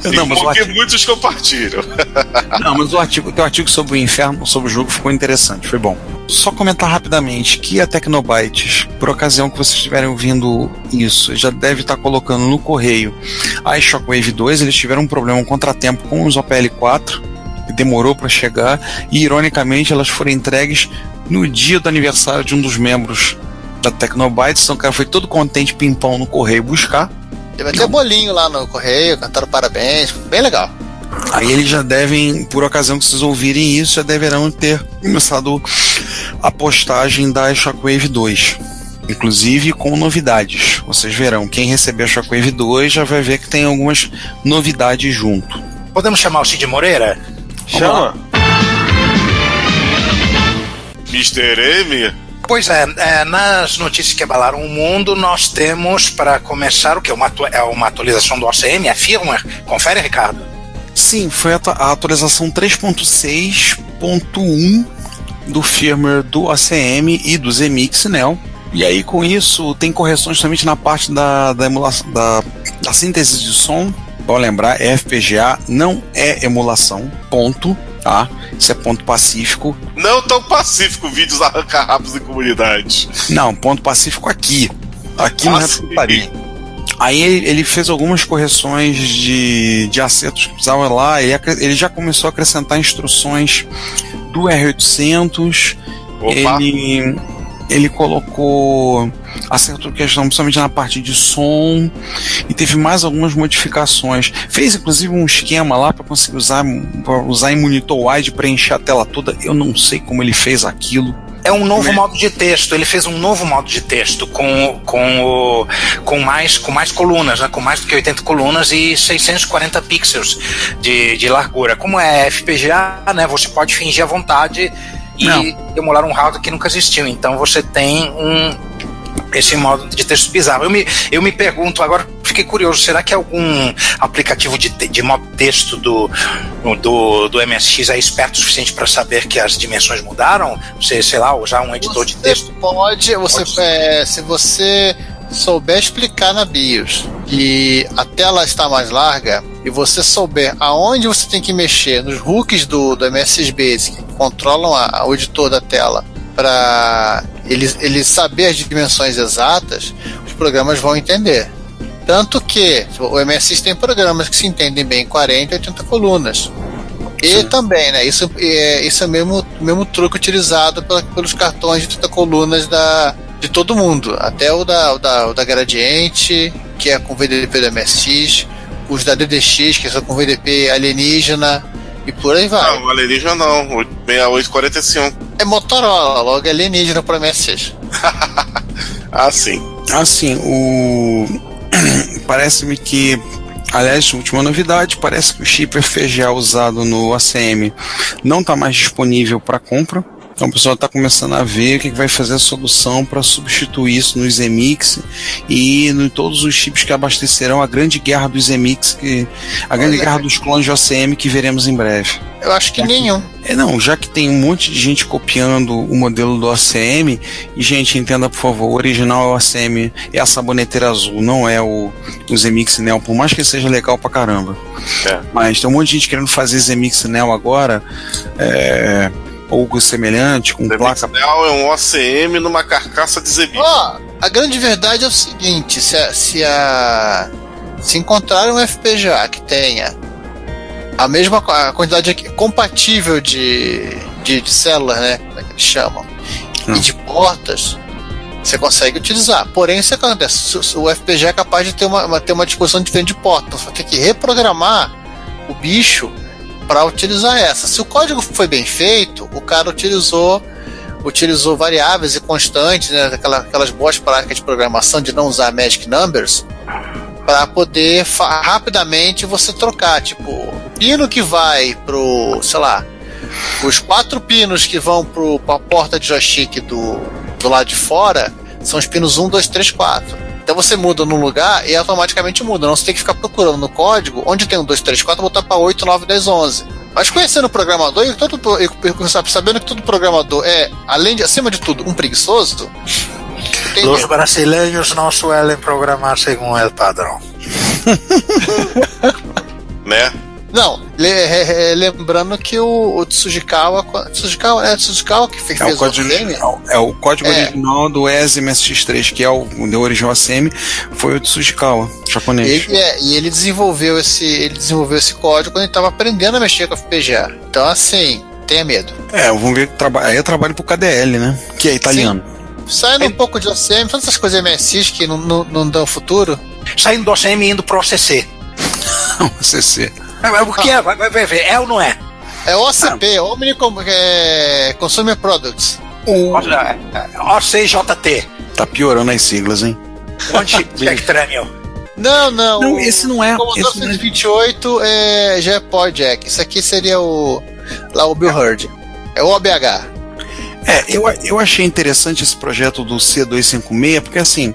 Sim, Não, mas porque artigo- muitos compartilham. Não, mas o artigo, o teu artigo sobre o inferno, sobre o jogo, ficou interessante, foi bom. Só comentar rapidamente que a Tecnobytes, por ocasião que vocês estiverem ouvindo isso, já deve estar colocando no correio a Shockwave 2, eles tiveram um problema, um contratempo com os OPL 4, que demorou para chegar, e ironicamente elas foram entregues no dia do aniversário de um dos membros da Tecnobytes, então o cara foi todo contente, pimpão no correio buscar, Teve até bolinho lá no correio, cantaram parabéns, bem legal. Aí eles já devem, por ocasião que vocês ouvirem isso, já deverão ter começado a postagem da Shockwave 2. Inclusive com novidades. Vocês verão, quem receber a Shockwave 2 já vai ver que tem algumas novidades junto. Podemos chamar o Cid Moreira? Chama. Mr. M. Pois é, é, nas notícias que abalaram o mundo, nós temos, para começar, o que? Uma, é uma atualização do OCM, a firmware. Confere, Ricardo. Sim, foi a, a atualização 3.6.1 do firmware do ACM e do ZMix Neo. E aí com isso tem correções somente na parte da, da emulação da, da síntese de som. Bom lembrar, FPGA não é emulação, ponto, tá? Isso é ponto pacífico. Não tão pacífico, vídeos arranca-rabos em comunidade. Não, ponto pacífico aqui. Aqui no Ah, Reto sim. Computaria. Aí ele, fez algumas correções de, de acertos que precisava lá. Ele, ele já começou a acrescentar instruções do R800. Opa. Ele, ele colocou acertou questão principalmente na parte de som e teve mais algumas modificações. Fez inclusive um esquema lá para conseguir usar, usar em monitor wide para encher a tela toda. Eu não sei como ele fez aquilo. É um novo modo de texto. Ele fez um novo modo de texto com, com, com, mais, com mais colunas, né? com mais do que 80 colunas e 640 pixels de, de largura. Como é FPGA, né? você pode fingir à vontade e Não. emular um hardware que nunca existiu. Então você tem um, esse modo de texto bizarro. Eu me, eu me pergunto agora, fiquei curioso, será que algum aplicativo de, de modo texto do, do, do MSX é esperto o suficiente para saber que as dimensões mudaram? Você, sei lá, usar um editor de Você texto? pode, você, Pode. é, se você souber explicar na BIOS que a tela está mais larga e você souber aonde você tem que mexer nos hooks do, do MSX Basic que controlam a- o editor da tela para ele, ele saber as dimensões exatas, os programas vão entender. Tanto que o MSX tem programas que se entendem bem em 40 e 80 colunas. E também, né? Isso é, isso é o mesmo, mesmo truque utilizado pela, pelos cartões de 80 colunas da, de todo mundo. Até o da, o da, o da Gradiente, que é com VDP do MSX, os da DDX, que são com VDP alienígena, e por aí vai. Não, alienígena não, o 6845. É Motorola, logo é alienígena para MSX. ah, sim. Assim, o. Parece-me que. Aliás, última novidade, parece que o chip FPGA usado no ACM não está mais disponível para compra. Então o pessoal está começando a ver o que, que vai fazer a solução para substituir isso nos Zemix e em todos os chips que abastecerão a grande guerra dos Zemix, que, a grande Olha. guerra dos clones de OCM que veremos em breve. Eu acho que nenhum. É, não, já que tem um monte de gente copiando o modelo do ACM, e gente, entenda por favor, o original é o ACM, é a saboneteira azul, não é o, o Zemix Neo, por mais que seja legal pra caramba. É. Mas tem um monte de gente querendo fazer Zemix Neo agora, é, algo semelhante, com placa. É um OCM numa carcaça de Zemix. Ó, a grande verdade é o seguinte: se a, se a se encontrar um FPGA que tenha a mesma a quantidade aqui- compatível de, de, de células, né? Como é que eles chamam? E de portas, você consegue utilizar. Porém, isso acontece. O FPGA é capaz de ter uma, uma- ter uma disposição diferente de portas. Então, você vai ter que reprogramar o bicho para utilizar essa. Se o código foi bem feito, o cara utilizou utilizou variáveis e constantes, né, aquela- aquelas boas práticas de programação de não usar magic numbers, para poder rapidamente você trocar, tipo, o pino que vai pro, sei lá, os quatro pinos que vão pro pra porta de joystick do, do lado de fora são os pinos 1, 2, 3, 4. Então você muda num lugar e automaticamente muda. Não você tem que ficar procurando no código onde tem um 2, 3, 4, botar para 8, 9, 10, 11. Mas conhecendo o programador e todo, e- sabendo que todo programador é, além de, acima de tudo, um preguiçoso, tem Os brasileiros não suelen programar segundo o padrão. Né? Não, le- é- é- lembrando que o, o Tsujikawa. Tsujikawa, é Tsujikawa que fez, É o fez código, original, é o código É. original do ESE MSX3, que é o, de origem ACM, foi o Tsujikawa, japonês. Ele, é, e ele desenvolveu esse, ele desenvolveu esse código quando ele estava aprendendo a mexer com FPGA. Então, assim, tenha medo. É, vamos ver que traba aí eu trabalho pro KDL, né? Que é italiano. Saindo um pouco de OCM, todas essas coisas MSX que não, não, não dão futuro. Saindo do OCM e indo pro OCC. CC. Mas mas por que? Vai, vai, vai ver. É ou não é? É OCP, Omni Com- é, Consumer Products. OCJT. Tá piorando as siglas, hein? Onde Spectranium. Não, não. Não, o- esse não é. O Commodore esse não é- 128 é, já é Pod Jack. Isso aqui seria o. Lá o Bill Hurd. É o OBH. É, eu, eu achei interessante esse projeto do C256, porque assim,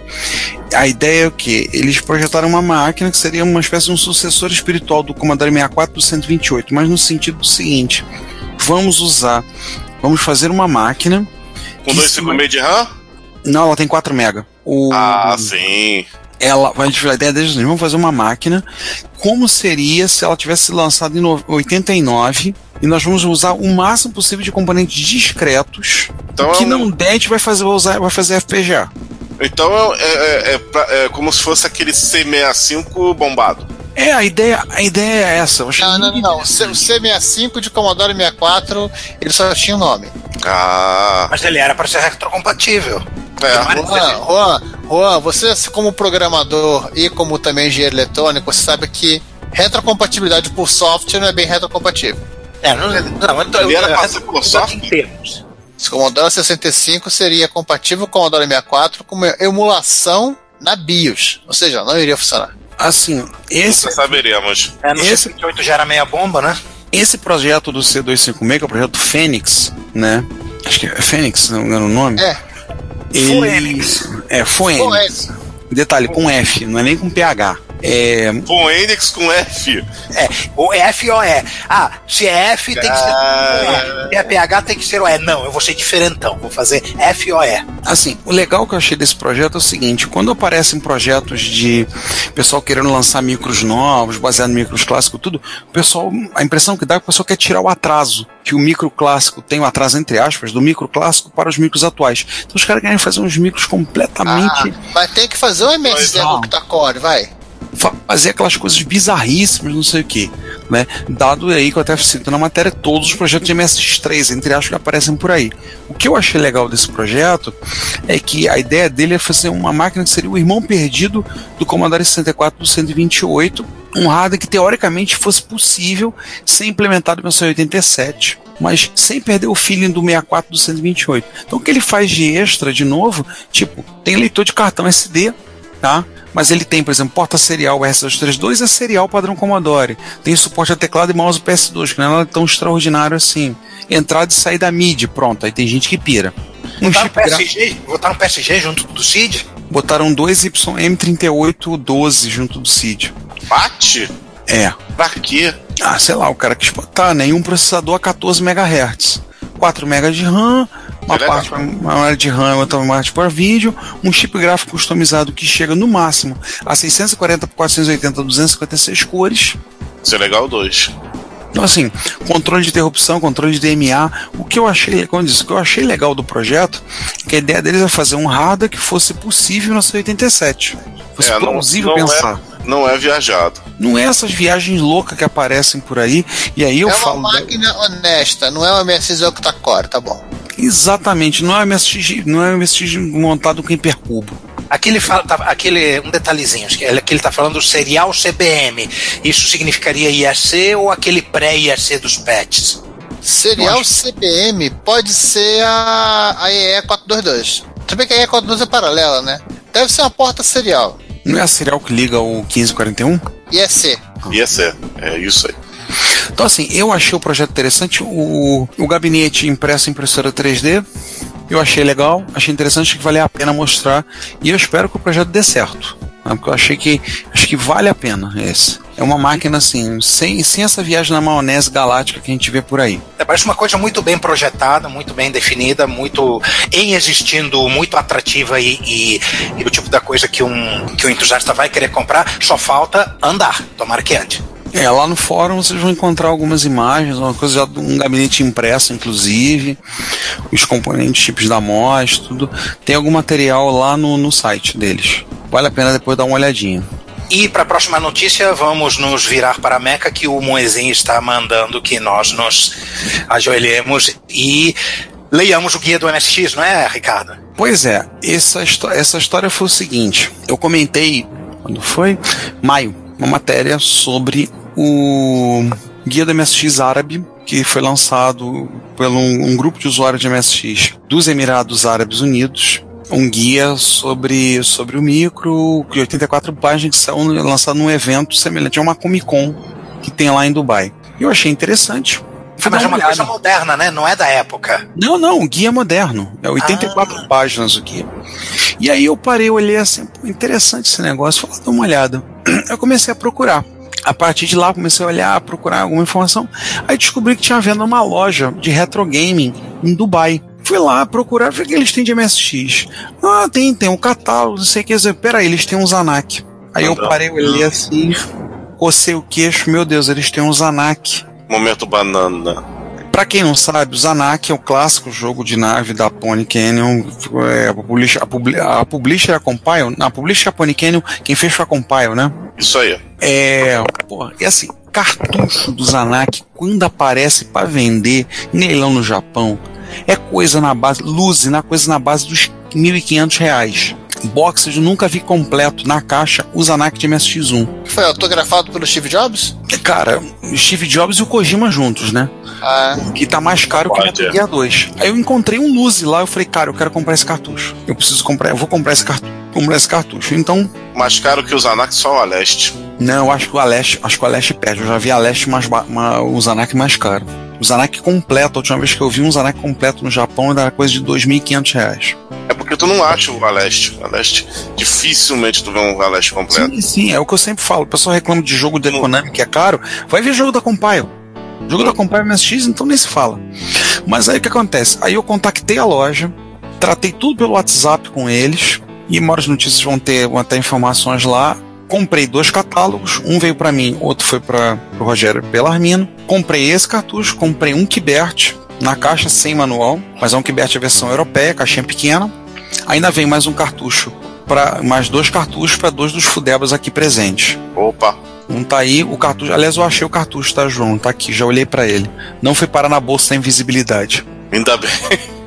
a ideia é o que? Eles projetaram uma máquina que seria uma espécie de um sucessor espiritual do Commodore 64 do 128, mas no sentido do seguinte: vamos usar, vamos fazer uma máquina. Com que 256 de RAM? Não, ela tem 4 mega. O, Ah, sim. Ela vai a ideia deles, vamos fazer uma máquina. Como seria se ela tivesse lançado em no- 89 e nós vamos usar o máximo possível de componentes discretos. Então que é um- não der, a gente vai fazer, vai usar, vai fazer FPGA. Então é, é- é pra- é como se fosse aquele C65 bombado. É, a ideia, a ideia é essa. Não, não, não. O C65 de Commodore 64, ele só tinha o nome. Ah. Mas ele era para ser retrocompatível. É. Juan, Juan, Juan, você como programador e como também engenheiro eletrônico, você sabe que retrocompatibilidade por software não é bem retrocompatível. É, não, não, então, Ele era eu- eu- ser por software? em termos. O Commodore 65 seria compatível com o Commodore 64 com uma emulação na BIOS, ou seja, não iria funcionar. Assim, esse, Nunca saberemos. É, no Esse- 68 já era meia bomba, né? esse projeto do C256, que é o projeto Fênix, né? Acho que é Fênix, se não me engano o nome. É. Ele, é. Phoenix. Detalhe, com F, não é nem com PH. É, Com Enix com F. É, o F ou E. Ah, se é F tem que ser. Ah. Se é PH tem que ser o E. Não, eu vou ser diferentão. Vou fazer F ou E. Assim, o legal que eu achei desse projeto é o seguinte: quando aparecem projetos de pessoal querendo lançar micros novos, baseado em micros clássicos, tudo, o pessoal, a impressão que dá é que o pessoal quer tirar o atraso, que o micro clássico tem o atraso, entre aspas, do micro clássico para os micros atuais. Então os caras querem fazer uns micros completamente. Ah, vai ter que fazer um Pois não. octa-core, vai. Fa- fazer aquelas coisas bizarríssimas, não sei o que, né? Dado aí que eu até cito na matéria todos os projetos de MSX3, entre aspas, que aparecem por aí. O que eu achei legal desse projeto é que a ideia dele é fazer uma máquina que seria o irmão perdido do Commodore 64 do 128, um hardware que teoricamente fosse possível ser implementado em 1987 mas sem perder o feeling do 64 do 128. Então o que ele faz de extra, de novo, tipo, tem leitor de cartão SD, tá? Mas ele tem, por exemplo, porta serial RS232 é serial padrão Commodore. Tem suporte a teclado e mouse PS2, que não é nada tão extraordinário assim. Entrada e saída da MIDI, pronto, aí tem gente que pira. Um Botaram chip PSG, botaram PSG junto do CID. botaram dois YM3812 junto do CID. Bate? É. Pra quê? Ah, sei lá, o cara quis botar nenhum processador a 14 MHz. 4 MB de RAM, uma É legal. parte maior de RAM outra parte para vídeo, um chip gráfico customizado que chega no máximo a 640 por 480, 256 cores. Isso é legal dois. Então, assim, controle de interrupção, controle de DMA. O que eu achei, como eu disse, o que eu achei legal do projeto é que a ideia deles é fazer um hardware que fosse possível em 1987. Fosse É, não- plausível não é- pensar. Não é viajado. Não é essas viagens loucas que aparecem por aí. E aí eu é falo. uma máquina honesta, não é uma MSX octa-core, tá bom. Exatamente, não é MSX, não é MSX montado com hipercubo. Aqui ele fala, tá- aquele, um detalhezinho, acho que ele- aqui ele está falando do serial CBM. Isso significaria IAC ou aquele pré-IAC dos PETs? Serial CBM pode ser a, a EE422. Tudo bem que a EE422 é paralela, né? Deve ser uma porta serial. Não é a serial que liga o 1541? IEC. Ia ser. É isso aí. Então, assim, eu achei o projeto interessante. O, o gabinete impresso em impressora 3D, eu achei legal, achei interessante, acho que valia a pena mostrar. E eu espero que o projeto dê certo. né, Porque eu achei que acho que vale a pena esse. É uma máquina assim, sem, sem essa viagem na maionese galáctica que a gente vê por aí. É, Parece uma coisa muito bem projetada, muito bem definida, muito em existindo, muito atrativa e, e, e o tipo da coisa que um, que o entusiasta vai querer comprar, só falta andar. Tomara que ande. É, lá no fórum vocês vão encontrar algumas imagens, uma coisa já de um gabinete impresso, inclusive, os componentes, chips da MOS, tudo. Tem algum material lá no, no site deles. Vale a pena depois dar uma olhadinha. E para a próxima notícia, vamos nos virar para a Meca, que o Moezinho está mandando que nós nos ajoelhemos e leiamos o guia do MSX, não é, Ricardo? Pois é, essa, essa história foi o seguinte: eu comentei, quando foi? Maio, uma matéria sobre o guia do MSX árabe, que foi lançado por um, um grupo de usuários de MSX dos Emirados Árabes Unidos. Um guia sobre, sobre o micro, de 84 páginas, que saiu lançado num evento semelhante a uma Comic Con que tem lá em Dubai. Eu achei interessante. Ah, mas é uma olhada. coisa moderna, né? Não é da época. Não, não, o guia é moderno. É 84 páginas o guia. E aí eu parei, olhei assim, pô, interessante esse negócio, vou dar uma olhada. Eu comecei a procurar. A partir de lá comecei a olhar, procurar alguma informação. Aí descobri que tinha venda uma loja de retro gaming em Dubai. Fui lá procurar, o que eles têm de MSX. Ah, tem, tem um catálogo, não sei o que. Peraí, eles têm um Zanak. Aí eu parei, olhei assim, cocei o queixo, meu Deus, eles têm um Zanak. Momento banana. Pra quem não sabe, o Zanak é o clássico jogo de nave da Pony Canyon. É, a, publisher, a, publi- a publisher a Compile. Na publisher é a Pony Canyon, quem fez foi a Compile, né? Isso aí. É. Porra, e assim, cartucho do Zanak, quando aparece pra vender leilão no Japão, é coisa na base, luz na coisa na base dos 1.500 reais. Boxes eu nunca vi completo na caixa o Zanak de MSX1. Foi autografado pelo Steve Jobs? Cara, o Steve Jobs e o Kojima juntos, né? Ah, que tá mais caro que o Metal é. Gear 2. Aí eu encontrei um Luzi lá, eu falei, cara, eu quero comprar esse cartucho. Eu preciso comprar, eu vou comprar esse cartucho. Comprar esse cartucho. Então, Mais caro que o Zanak, só o Aleste. não, eu acho que o Aleste, acho que o Aleste perde. Eu já vi Aleste mais ba- ma- o Zanak mais caro. O Zanak completo, a última vez que eu vi um Zanak completo no Japão era coisa de 2.500 reais. É porque tu não acha o Aleste. O Aleste, dificilmente tu vê um Aleste completo. Sim, sim, é o que eu sempre falo. O pessoal reclama de jogo da Konami que é caro. Vai ver jogo da Compile. Jogo da Compile MSX, então nem se fala. Mas aí o que acontece? Aí eu contactei a loja, tratei tudo pelo WhatsApp com eles, e Moras Notícias vão ter, vão ter informações lá. Comprei dois catálogos, um veio para mim, outro foi para o Rogério Belarmino. Comprei esse cartucho, comprei um Kibert na caixa sem manual, mas é um Kibert a versão europeia, caixinha pequena. Ainda vem mais um cartucho para mais dois cartuchos para dois dos Fudebas aqui presentes. Opa! Um tá aí, o cartucho. Aliás, eu achei o cartucho, tá, João? Tá aqui, já olhei para ele. Não foi parar na bolsa sem visibilidade. Ainda bem.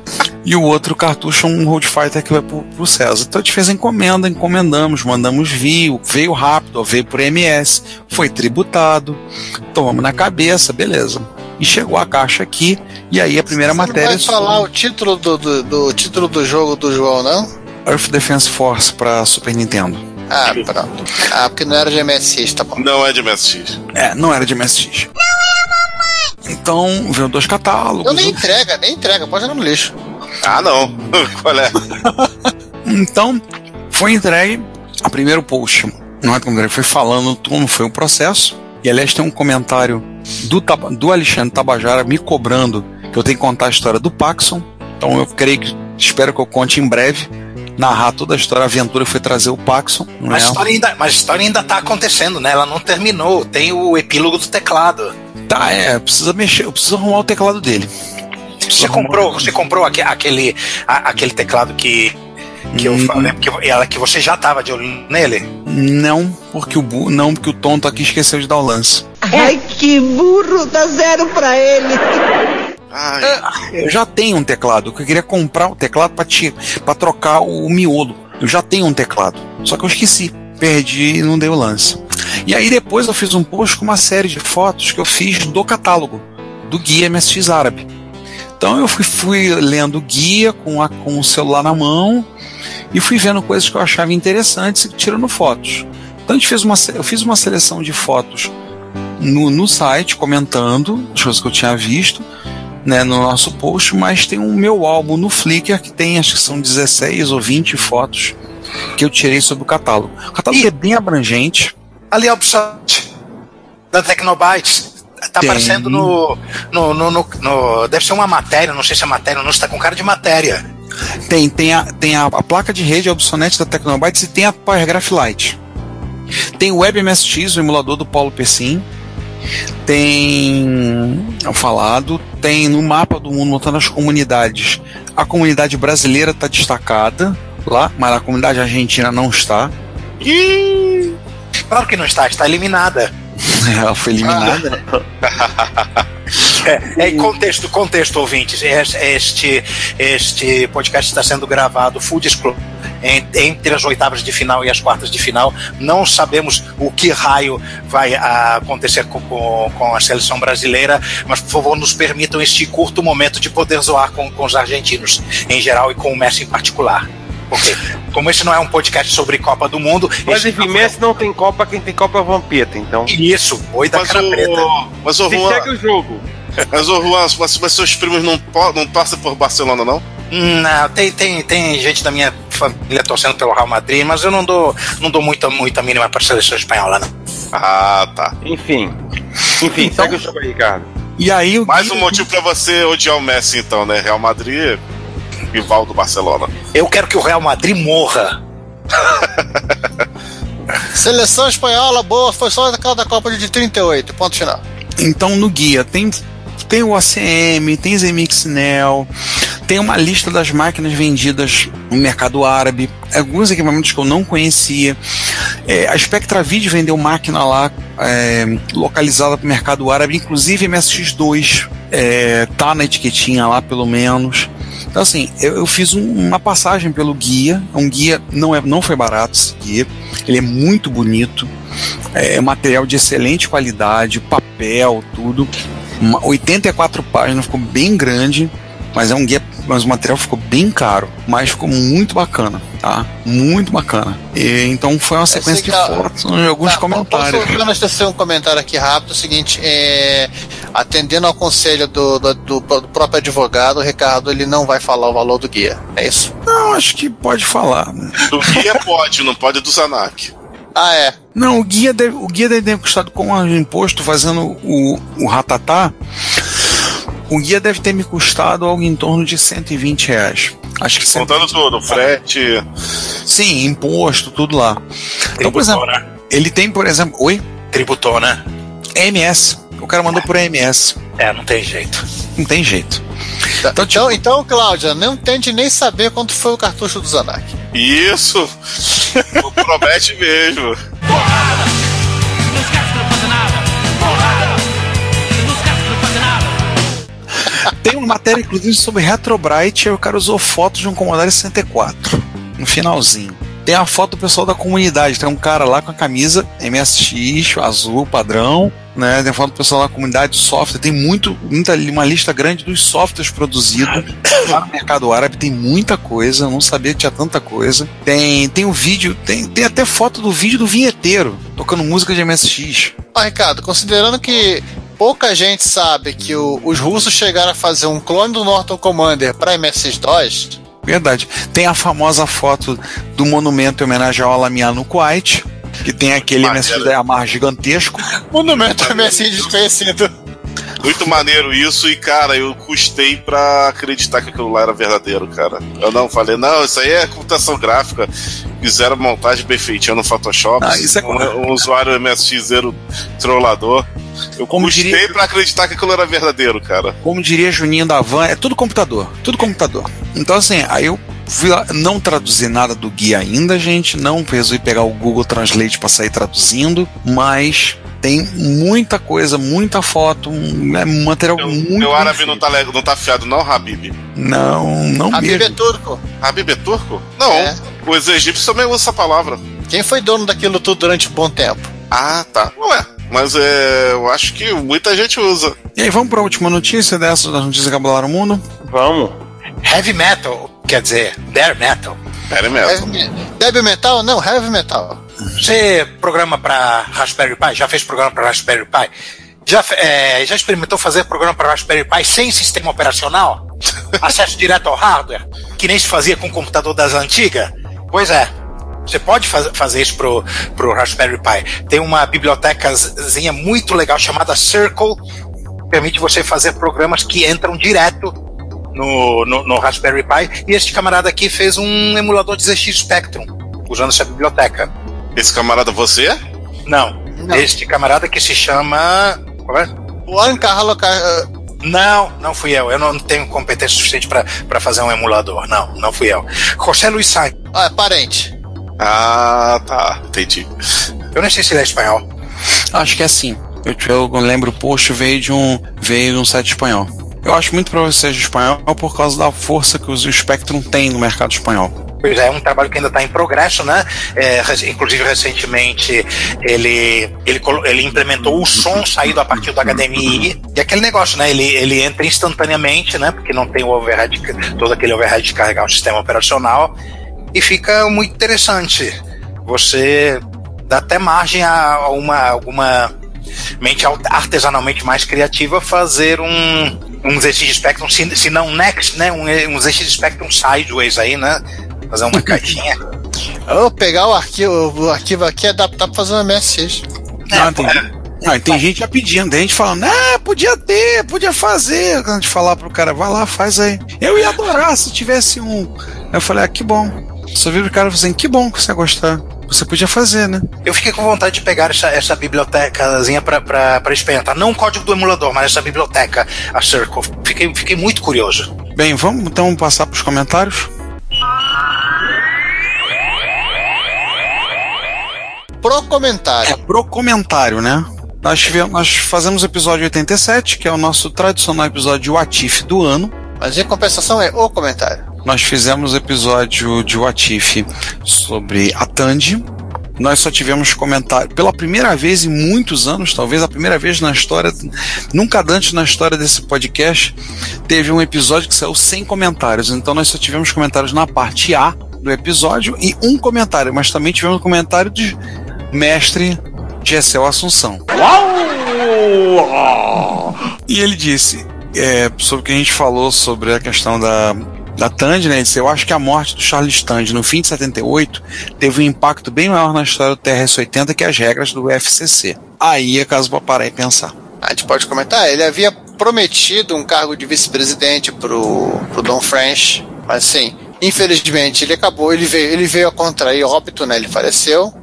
E o outro cartucho é um Road Fighter que vai pro, pro César. Então a gente fez a encomenda, encomendamos, mandamos vir, veio rápido, veio por MS, foi tributado, tomamos na cabeça, beleza. E chegou a caixa aqui, e aí a primeira Você matéria. Não vai falar o título do, do, do título do jogo do João, não? Earth Defense Force para Super Nintendo. Ah, pronto. Ah, porque não era de MSX, tá bom. Não é de MSX. É, não era de MSX. Então, veio dois catálogos. Eu nem entrega, nem entrega, pode jogar no lixo. Ah, não. Qual é? Então, foi entregue a primeiro post. Não é como foi falando como foi o processo. E aliás, tem um comentário do, do Alexandre Tabajara me cobrando que eu tenho que contar a história do Paxson. Então eu creio que espero que eu conte em breve. Narrar toda a história, a aventura foi trazer o Paxson. Mas é? a história ainda, mas a história ainda tá acontecendo, né? Ela não terminou. Tem o epílogo do teclado. Tá, é, precisa mexer, eu preciso arrumar o teclado dele. Você comprou, você comprou aque- aquele, aquele teclado que, que eu falei, que, ela, que você já tava de olho nele? Não, porque o bu- não, porque o tonto aqui esqueceu de dar o lance. Ai, que burro, dá zero pra ele. Eu já tenho um teclado, eu queria comprar o teclado para trocar o miolo. Eu já tenho um teclado, só que eu esqueci, perdi e não dei o lance. E aí depois eu fiz um post com uma série de fotos que eu fiz do catálogo do guia MSX árabe. Então eu fui, fui lendo o guia com, a, com o celular na mão e fui vendo coisas que eu achava interessantes e tirando fotos. Então a gente fez uma, eu fiz uma seleção de fotos no, no site comentando as coisas que eu tinha visto né, no nosso post, mas tem um meu álbum no Flickr que tem, acho que são 16 ou 20 fotos que eu tirei sobre o catálogo. O catálogo é bem abrangente. Ali a opção da Tecnobytes. Tá Tem. aparecendo no, no, no, no- no- Deve ser uma matéria, não sei se é matéria ou não, está com cara de matéria. Tem, tem, a, tem a, a placa de rede Obsonet da Tecnobytes e tem a Powergraph Lite. Tem o WebMSX, o emulador do Paulo Pessim. Tem o falado, tem no mapa do mundo montando as comunidades. A comunidade brasileira está destacada lá, mas a comunidade argentina não está. Claro que não está, está eliminada. Ela foi eliminada. É, é, contexto, contexto, ouvintes. Es- Este, este podcast está sendo gravado full disclosure en- entre as oitavas de final e as quartas de final. Não sabemos o que raio vai acontecer com, com, com a seleção brasileira, mas por favor nos permitam este curto momento de poder zoar com, com os argentinos em geral e com o Messi em particular. Porque, como esse não é um podcast sobre Copa do Mundo. Mas esse enfim, Messi não tem Copa, quem tem Copa é o Vampeta, então. Isso, oi da Mas cara preta. o, mas o Juan, segue o jogo. mas o Juan, mas, mas seus primos não, não torcem por Barcelona, não? Não, tem, tem, tem gente da minha família torcendo pelo Real Madrid, mas eu não dou, não dou muita, muita mínima para a seleção espanhola, não. Ah, tá. Enfim. Enfim, Então- segue o jogo aí, Ricardo. E aí o Mais um motivo pra você odiar o Messi, então, né? Real Madrid, rival do Barcelona. Eu quero que o Real Madrid morra. Seleção espanhola boa, foi só da Copa de 38, ponto final. Então no guia tem, tem o ACM, tem ZMixNel, tem uma lista das máquinas vendidas no mercado árabe, alguns equipamentos que eu não conhecia. É, a Spectra Video vendeu máquina lá é, localizada para o mercado árabe, inclusive MSX2 é, tá na etiquetinha lá pelo menos. Então assim, eu, eu fiz um- uma passagem pelo guia, um guia não é não foi barato esse guia, ele é muito bonito, é material de excelente qualidade, papel, tudo. Uma- 84 páginas, ficou bem grande, mas é um guia, mas o material ficou bem caro, mas ficou muito bacana, tá? Muito bacana. E, então foi uma sequência de sei que a- fotos e alguns Tá, comentários. Posso tecer um comentário aqui rápido? É o seguinte: é, atendendo ao conselho do, do, do- do próprio advogado, o Ricardo ele não vai falar o valor do guia. É isso? Não, acho que pode falar. né? Do guia pode, não pode do Zanak. Ah, é. Não, o guia deve, o guia deve ter custado com o imposto fazendo o, o ratatá. O guia deve ter me custado algo em torno de 120 reais. Acho que Contando tudo, frete. Sim, imposto, tudo lá. Então, por exemplo, né? ele tem, por exemplo. Oi? Tributou, né? MS. O cara mandou por MS. É, não tem jeito. Não tem jeito. Então, então, então, Cláudia, não tente nem saber quanto foi o cartucho do Zanak. Isso! Promete mesmo. Tem uma matéria, inclusive, sobre Retrobrite, aí o cara usou fotos de um Commodore 64, no finalzinho. Tem a foto do pessoal da comunidade, tem um cara lá com a camisa MSX, azul, padrão, né? Tem a foto do pessoal da comunidade de software, tem muito, muita, uma lista grande dos softwares produzidos lá no mercado árabe, tem muita coisa, não sabia que tinha tanta coisa. Tem, tem o vídeo, tem, tem até foto do vídeo do vinheteiro, tocando música de MSX. Ó, Ricardo, considerando que pouca gente sabe que o- os russos chegaram a fazer um clone do Norton Commander para MSX-DOS, Verdade. Tem a famosa foto do monumento em homenagem ao Alamiah no Kuwait, que tem aquele da Yamaha gigantesco. monumento MSX desconhecido. Muito maneiro isso, e cara, eu custei pra acreditar que aquilo lá era verdadeiro, cara. Eu não falei, não, isso aí é computação gráfica. Fizeram montagem bem feitinha no Photoshop. Ah, isso é um, um usuário MSX0 trollador. Eu Como custei diria- pra acreditar que aquilo era verdadeiro, cara. Como diria Juninho da Van, é tudo computador. Tudo computador. Então, assim, aí eu não traduzi nada do guia ainda, gente. Não resolvi pegar o Google Translate pra sair traduzindo, mas tem muita coisa, muita foto, um- é um material muito. Meu árabe não tá, não tá afiado, não, Habib? Não, não Habib é mesmo. turco. Habib é turco? Não. É. Os egípcios também usam essa palavra. Quem foi dono daquilo tudo durante um bom tempo? Ah, tá. Ué, mas é, eu acho que muita gente usa. E aí, vamos pra última notícia dessas das notícias que abalaram o mundo? Vamos. Heavy metal, quer dizer, bare metal. Pera mesmo. Heavy, me- Heavy Metal? Não, Heavy Metal. Você programa para Raspberry Pi? Já fez programa para Raspberry Pi? Já, é, já experimentou fazer programa para Raspberry Pi sem sistema operacional? Acesso direto ao hardware? Que nem se fazia com o computador das antigas? Pois é. Você pode faz- fazer isso pro, pro Raspberry Pi. Tem uma bibliotecazinha muito legal chamada Circle, que permite você fazer programas que entram direto no, no, no Raspberry Pi. E este camarada aqui fez um emulador de ZX Spectrum, usando essa biblioteca. Esse camarada você? Não. Este camarada que se chama. Qual é? O Ancarlo Car... Não, não fui eu. Eu não tenho competência suficiente para fazer um emulador. Não, não fui eu. José Luiz Sainz. Ah, é parente. Ah, tá. Entendi. Eu nem sei se ele é espanhol. Acho que é assim. Eu, eu lembro o post veio de um veio de um site espanhol. Eu acho muito provável que seja espanhol por causa da força que o Spectrum tem no mercado espanhol. Pois é, é um trabalho que ainda está em progresso, né? É, inclusive, recentemente, ele, ele, ele implementou o som saído a partir do HDMI. E aquele negócio, né? Ele, ele entra instantaneamente, né? Porque não tem o overhead, todo aquele overhead de carregar o sistema operacional. E fica muito interessante. Você dá até margem a uma, alguma mente al- artesanalmente mais criativa fazer um, um ZX Spectrum, se, se não Next, né? Um, um ZX Spectrum Sideways aí, né? Fazer uma caixinha. Eu pegar o arquivo, o arquivo aqui e adaptar pra fazer um MSX. Ah, tem, ah, e tem gente já pedindo, tem gente falando, ah, podia ter, podia fazer. Quando a gente falar pro cara, vai lá, faz aí. Eu ia adorar se tivesse um. Eu falei, ah, que bom. Só vi pro cara dizendo, que bom que você ia gostar. Você podia fazer, né? Eu fiquei com vontade de pegar essa, essa bibliotecazinha pra, pra, pra experimentar. Não o código do emulador, mas essa biblioteca, a Circle. Fiquei, fiquei muito curioso. Bem, vamos então passar pros comentários. Pro comentário. É pro comentário, né? Nós, tivemos, nós fazemos o episódio 87, que é o nosso tradicional episódio de Watif do ano. Mas em compensação é o comentário. Nós fizemos o episódio de Watif sobre a Tandy. Nós só tivemos comentário pela primeira vez em muitos anos, talvez a primeira vez na história, nunca antes na história desse podcast, teve um episódio que saiu sem comentários. Então nós só tivemos comentários na parte A do episódio e um comentário, mas também tivemos um comentário de mestre Gessel Assunção. E ele disse, é, sobre o que a gente falou sobre a questão da, da Tandy, né? Eu acho que a morte do Charles Tandy no fim de 78 teve um impacto bem maior na história do TRS-80 que as regras do FCC. Aí é caso para parar e pensar. A gente pode comentar, ele havia prometido um cargo de vice-presidente pro, pro Don French, mas assim, infelizmente ele acabou, ele veio, ele veio a contrair óbito, né? Ele faleceu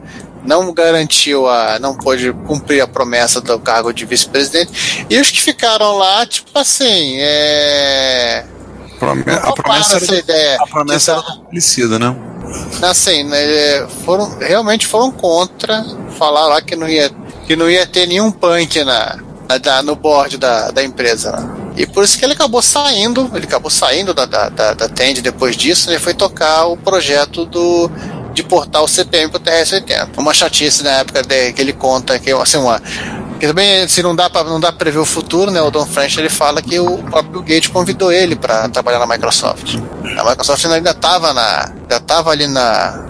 não garantiu a. não pôde cumprir a promessa do cargo de vice-presidente. E os que ficaram lá, tipo assim, é. Prome a promessa, era, ideia a promessa era publicida, né? Assim, né, foram, realmente foram contra falar lá que não ia, que não ia ter nenhum punk na, na no board da, da empresa. Né? E por isso que ele acabou saindo, ele acabou saindo da, da, da, da Tend depois disso, né, foi tocar o projeto do de portar o CPM para o TRS-80. Uma chatice na época de, que ele conta que assim uma que também se não dá para não dá prever o futuro, né? O Don French ele fala que o próprio Gates convidou ele para trabalhar na Microsoft. A Microsoft ainda estava na ainda tava ali na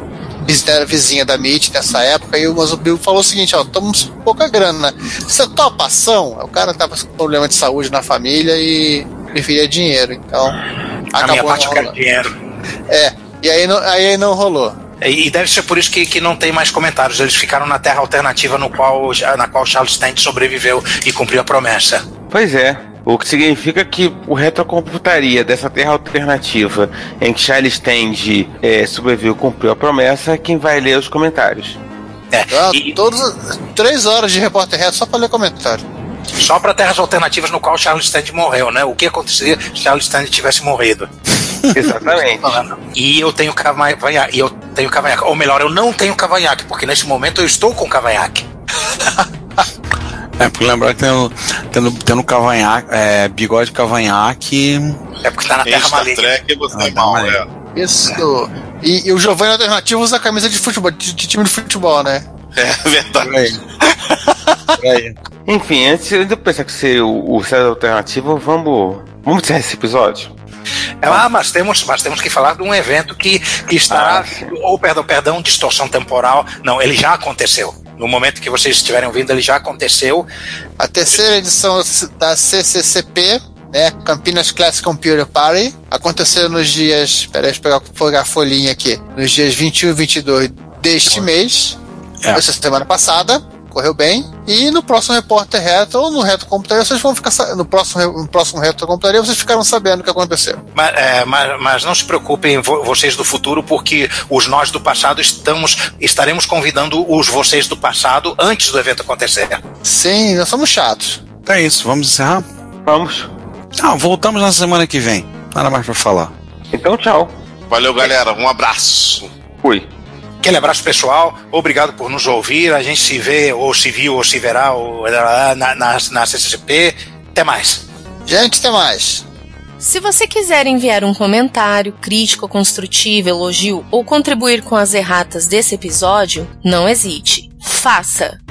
era vizinha da MIT nessa época, e o Bill falou o seguinte, ó, estamos com pouca grana, você topa ação? O cara tava com problema de saúde na família e preferia dinheiro, então a acabou minha parte não dinheiro. É, e aí não, aí não rolou. E deve ser por isso que, que não tem mais comentários. Eles ficaram na Terra Alternativa no qual, na qual Charles Stent sobreviveu e cumpriu a promessa. Pois é. O que significa que o retrocomputaria dessa Terra Alternativa em que Charles Stent é, sobreviveu e cumpriu a promessa é quem vai ler os comentários. É, ah, e... todos, três horas de repórter reto só para ler comentário. Só para terras alternativas no qual Charles Stand morreu, né? O que aconteceria se Charles Stand tivesse morrido? Exatamente. e eu tenho cavanhaque. E eu tenho cavanhaque. Ou melhor, eu não tenho cavanhaque, porque nesse momento eu estou com cavanhaque. É, porque lembrar que tendo, tendo, tendo cavanhaque, é, bigode cavanhaque. É porque tá na Terra Maligna. Trek, você é mal, é. Isso. E, e, o Giovanni Alternativo usa a camisa de futebol, de, de time de futebol, né? É verdade. Enfim, antes de pensar que ser o, o César Alternativo, vamos, vamos encerrar esse episódio? Ah, mas temos, mas temos que falar de um evento que, que estará, ah, ou perdão, perdão, distorção temporal. Não, ele já aconteceu. No momento que vocês estiverem ouvindo, ele já aconteceu. A terceira edição da CCCP, né, Campinas Classic Computer Party, aconteceu nos dias, peraí, deixa eu pegar a folhinha aqui, nos dias 21 e 22 deste mês, é. essa semana passada correu bem. E no próximo Repórter Retro ou no Retro Computaria, vocês vão ficar no próximo, no próximo Retro Computaria, vocês ficaram sabendo o que aconteceu. Mas, é, mas, mas, não se preocupem, vocês do futuro, porque os nós do passado estamos, estaremos convidando os vocês do passado antes do evento acontecer. Sim, nós somos chatos. Então é isso, vamos encerrar? Vamos. Ah, voltamos na semana que vem. Nada mais para falar. Então, tchau. Valeu, galera. Um abraço. Fui. Aquele abraço pessoal, obrigado por nos ouvir. A gente se vê, ou se viu, ou se verá ou, na, na, na CCCP. Até mais. Gente, até mais. Se você quiser enviar um comentário, crítico, construtivo, elogio ou contribuir com as erratas desse episódio, não hesite. Faça!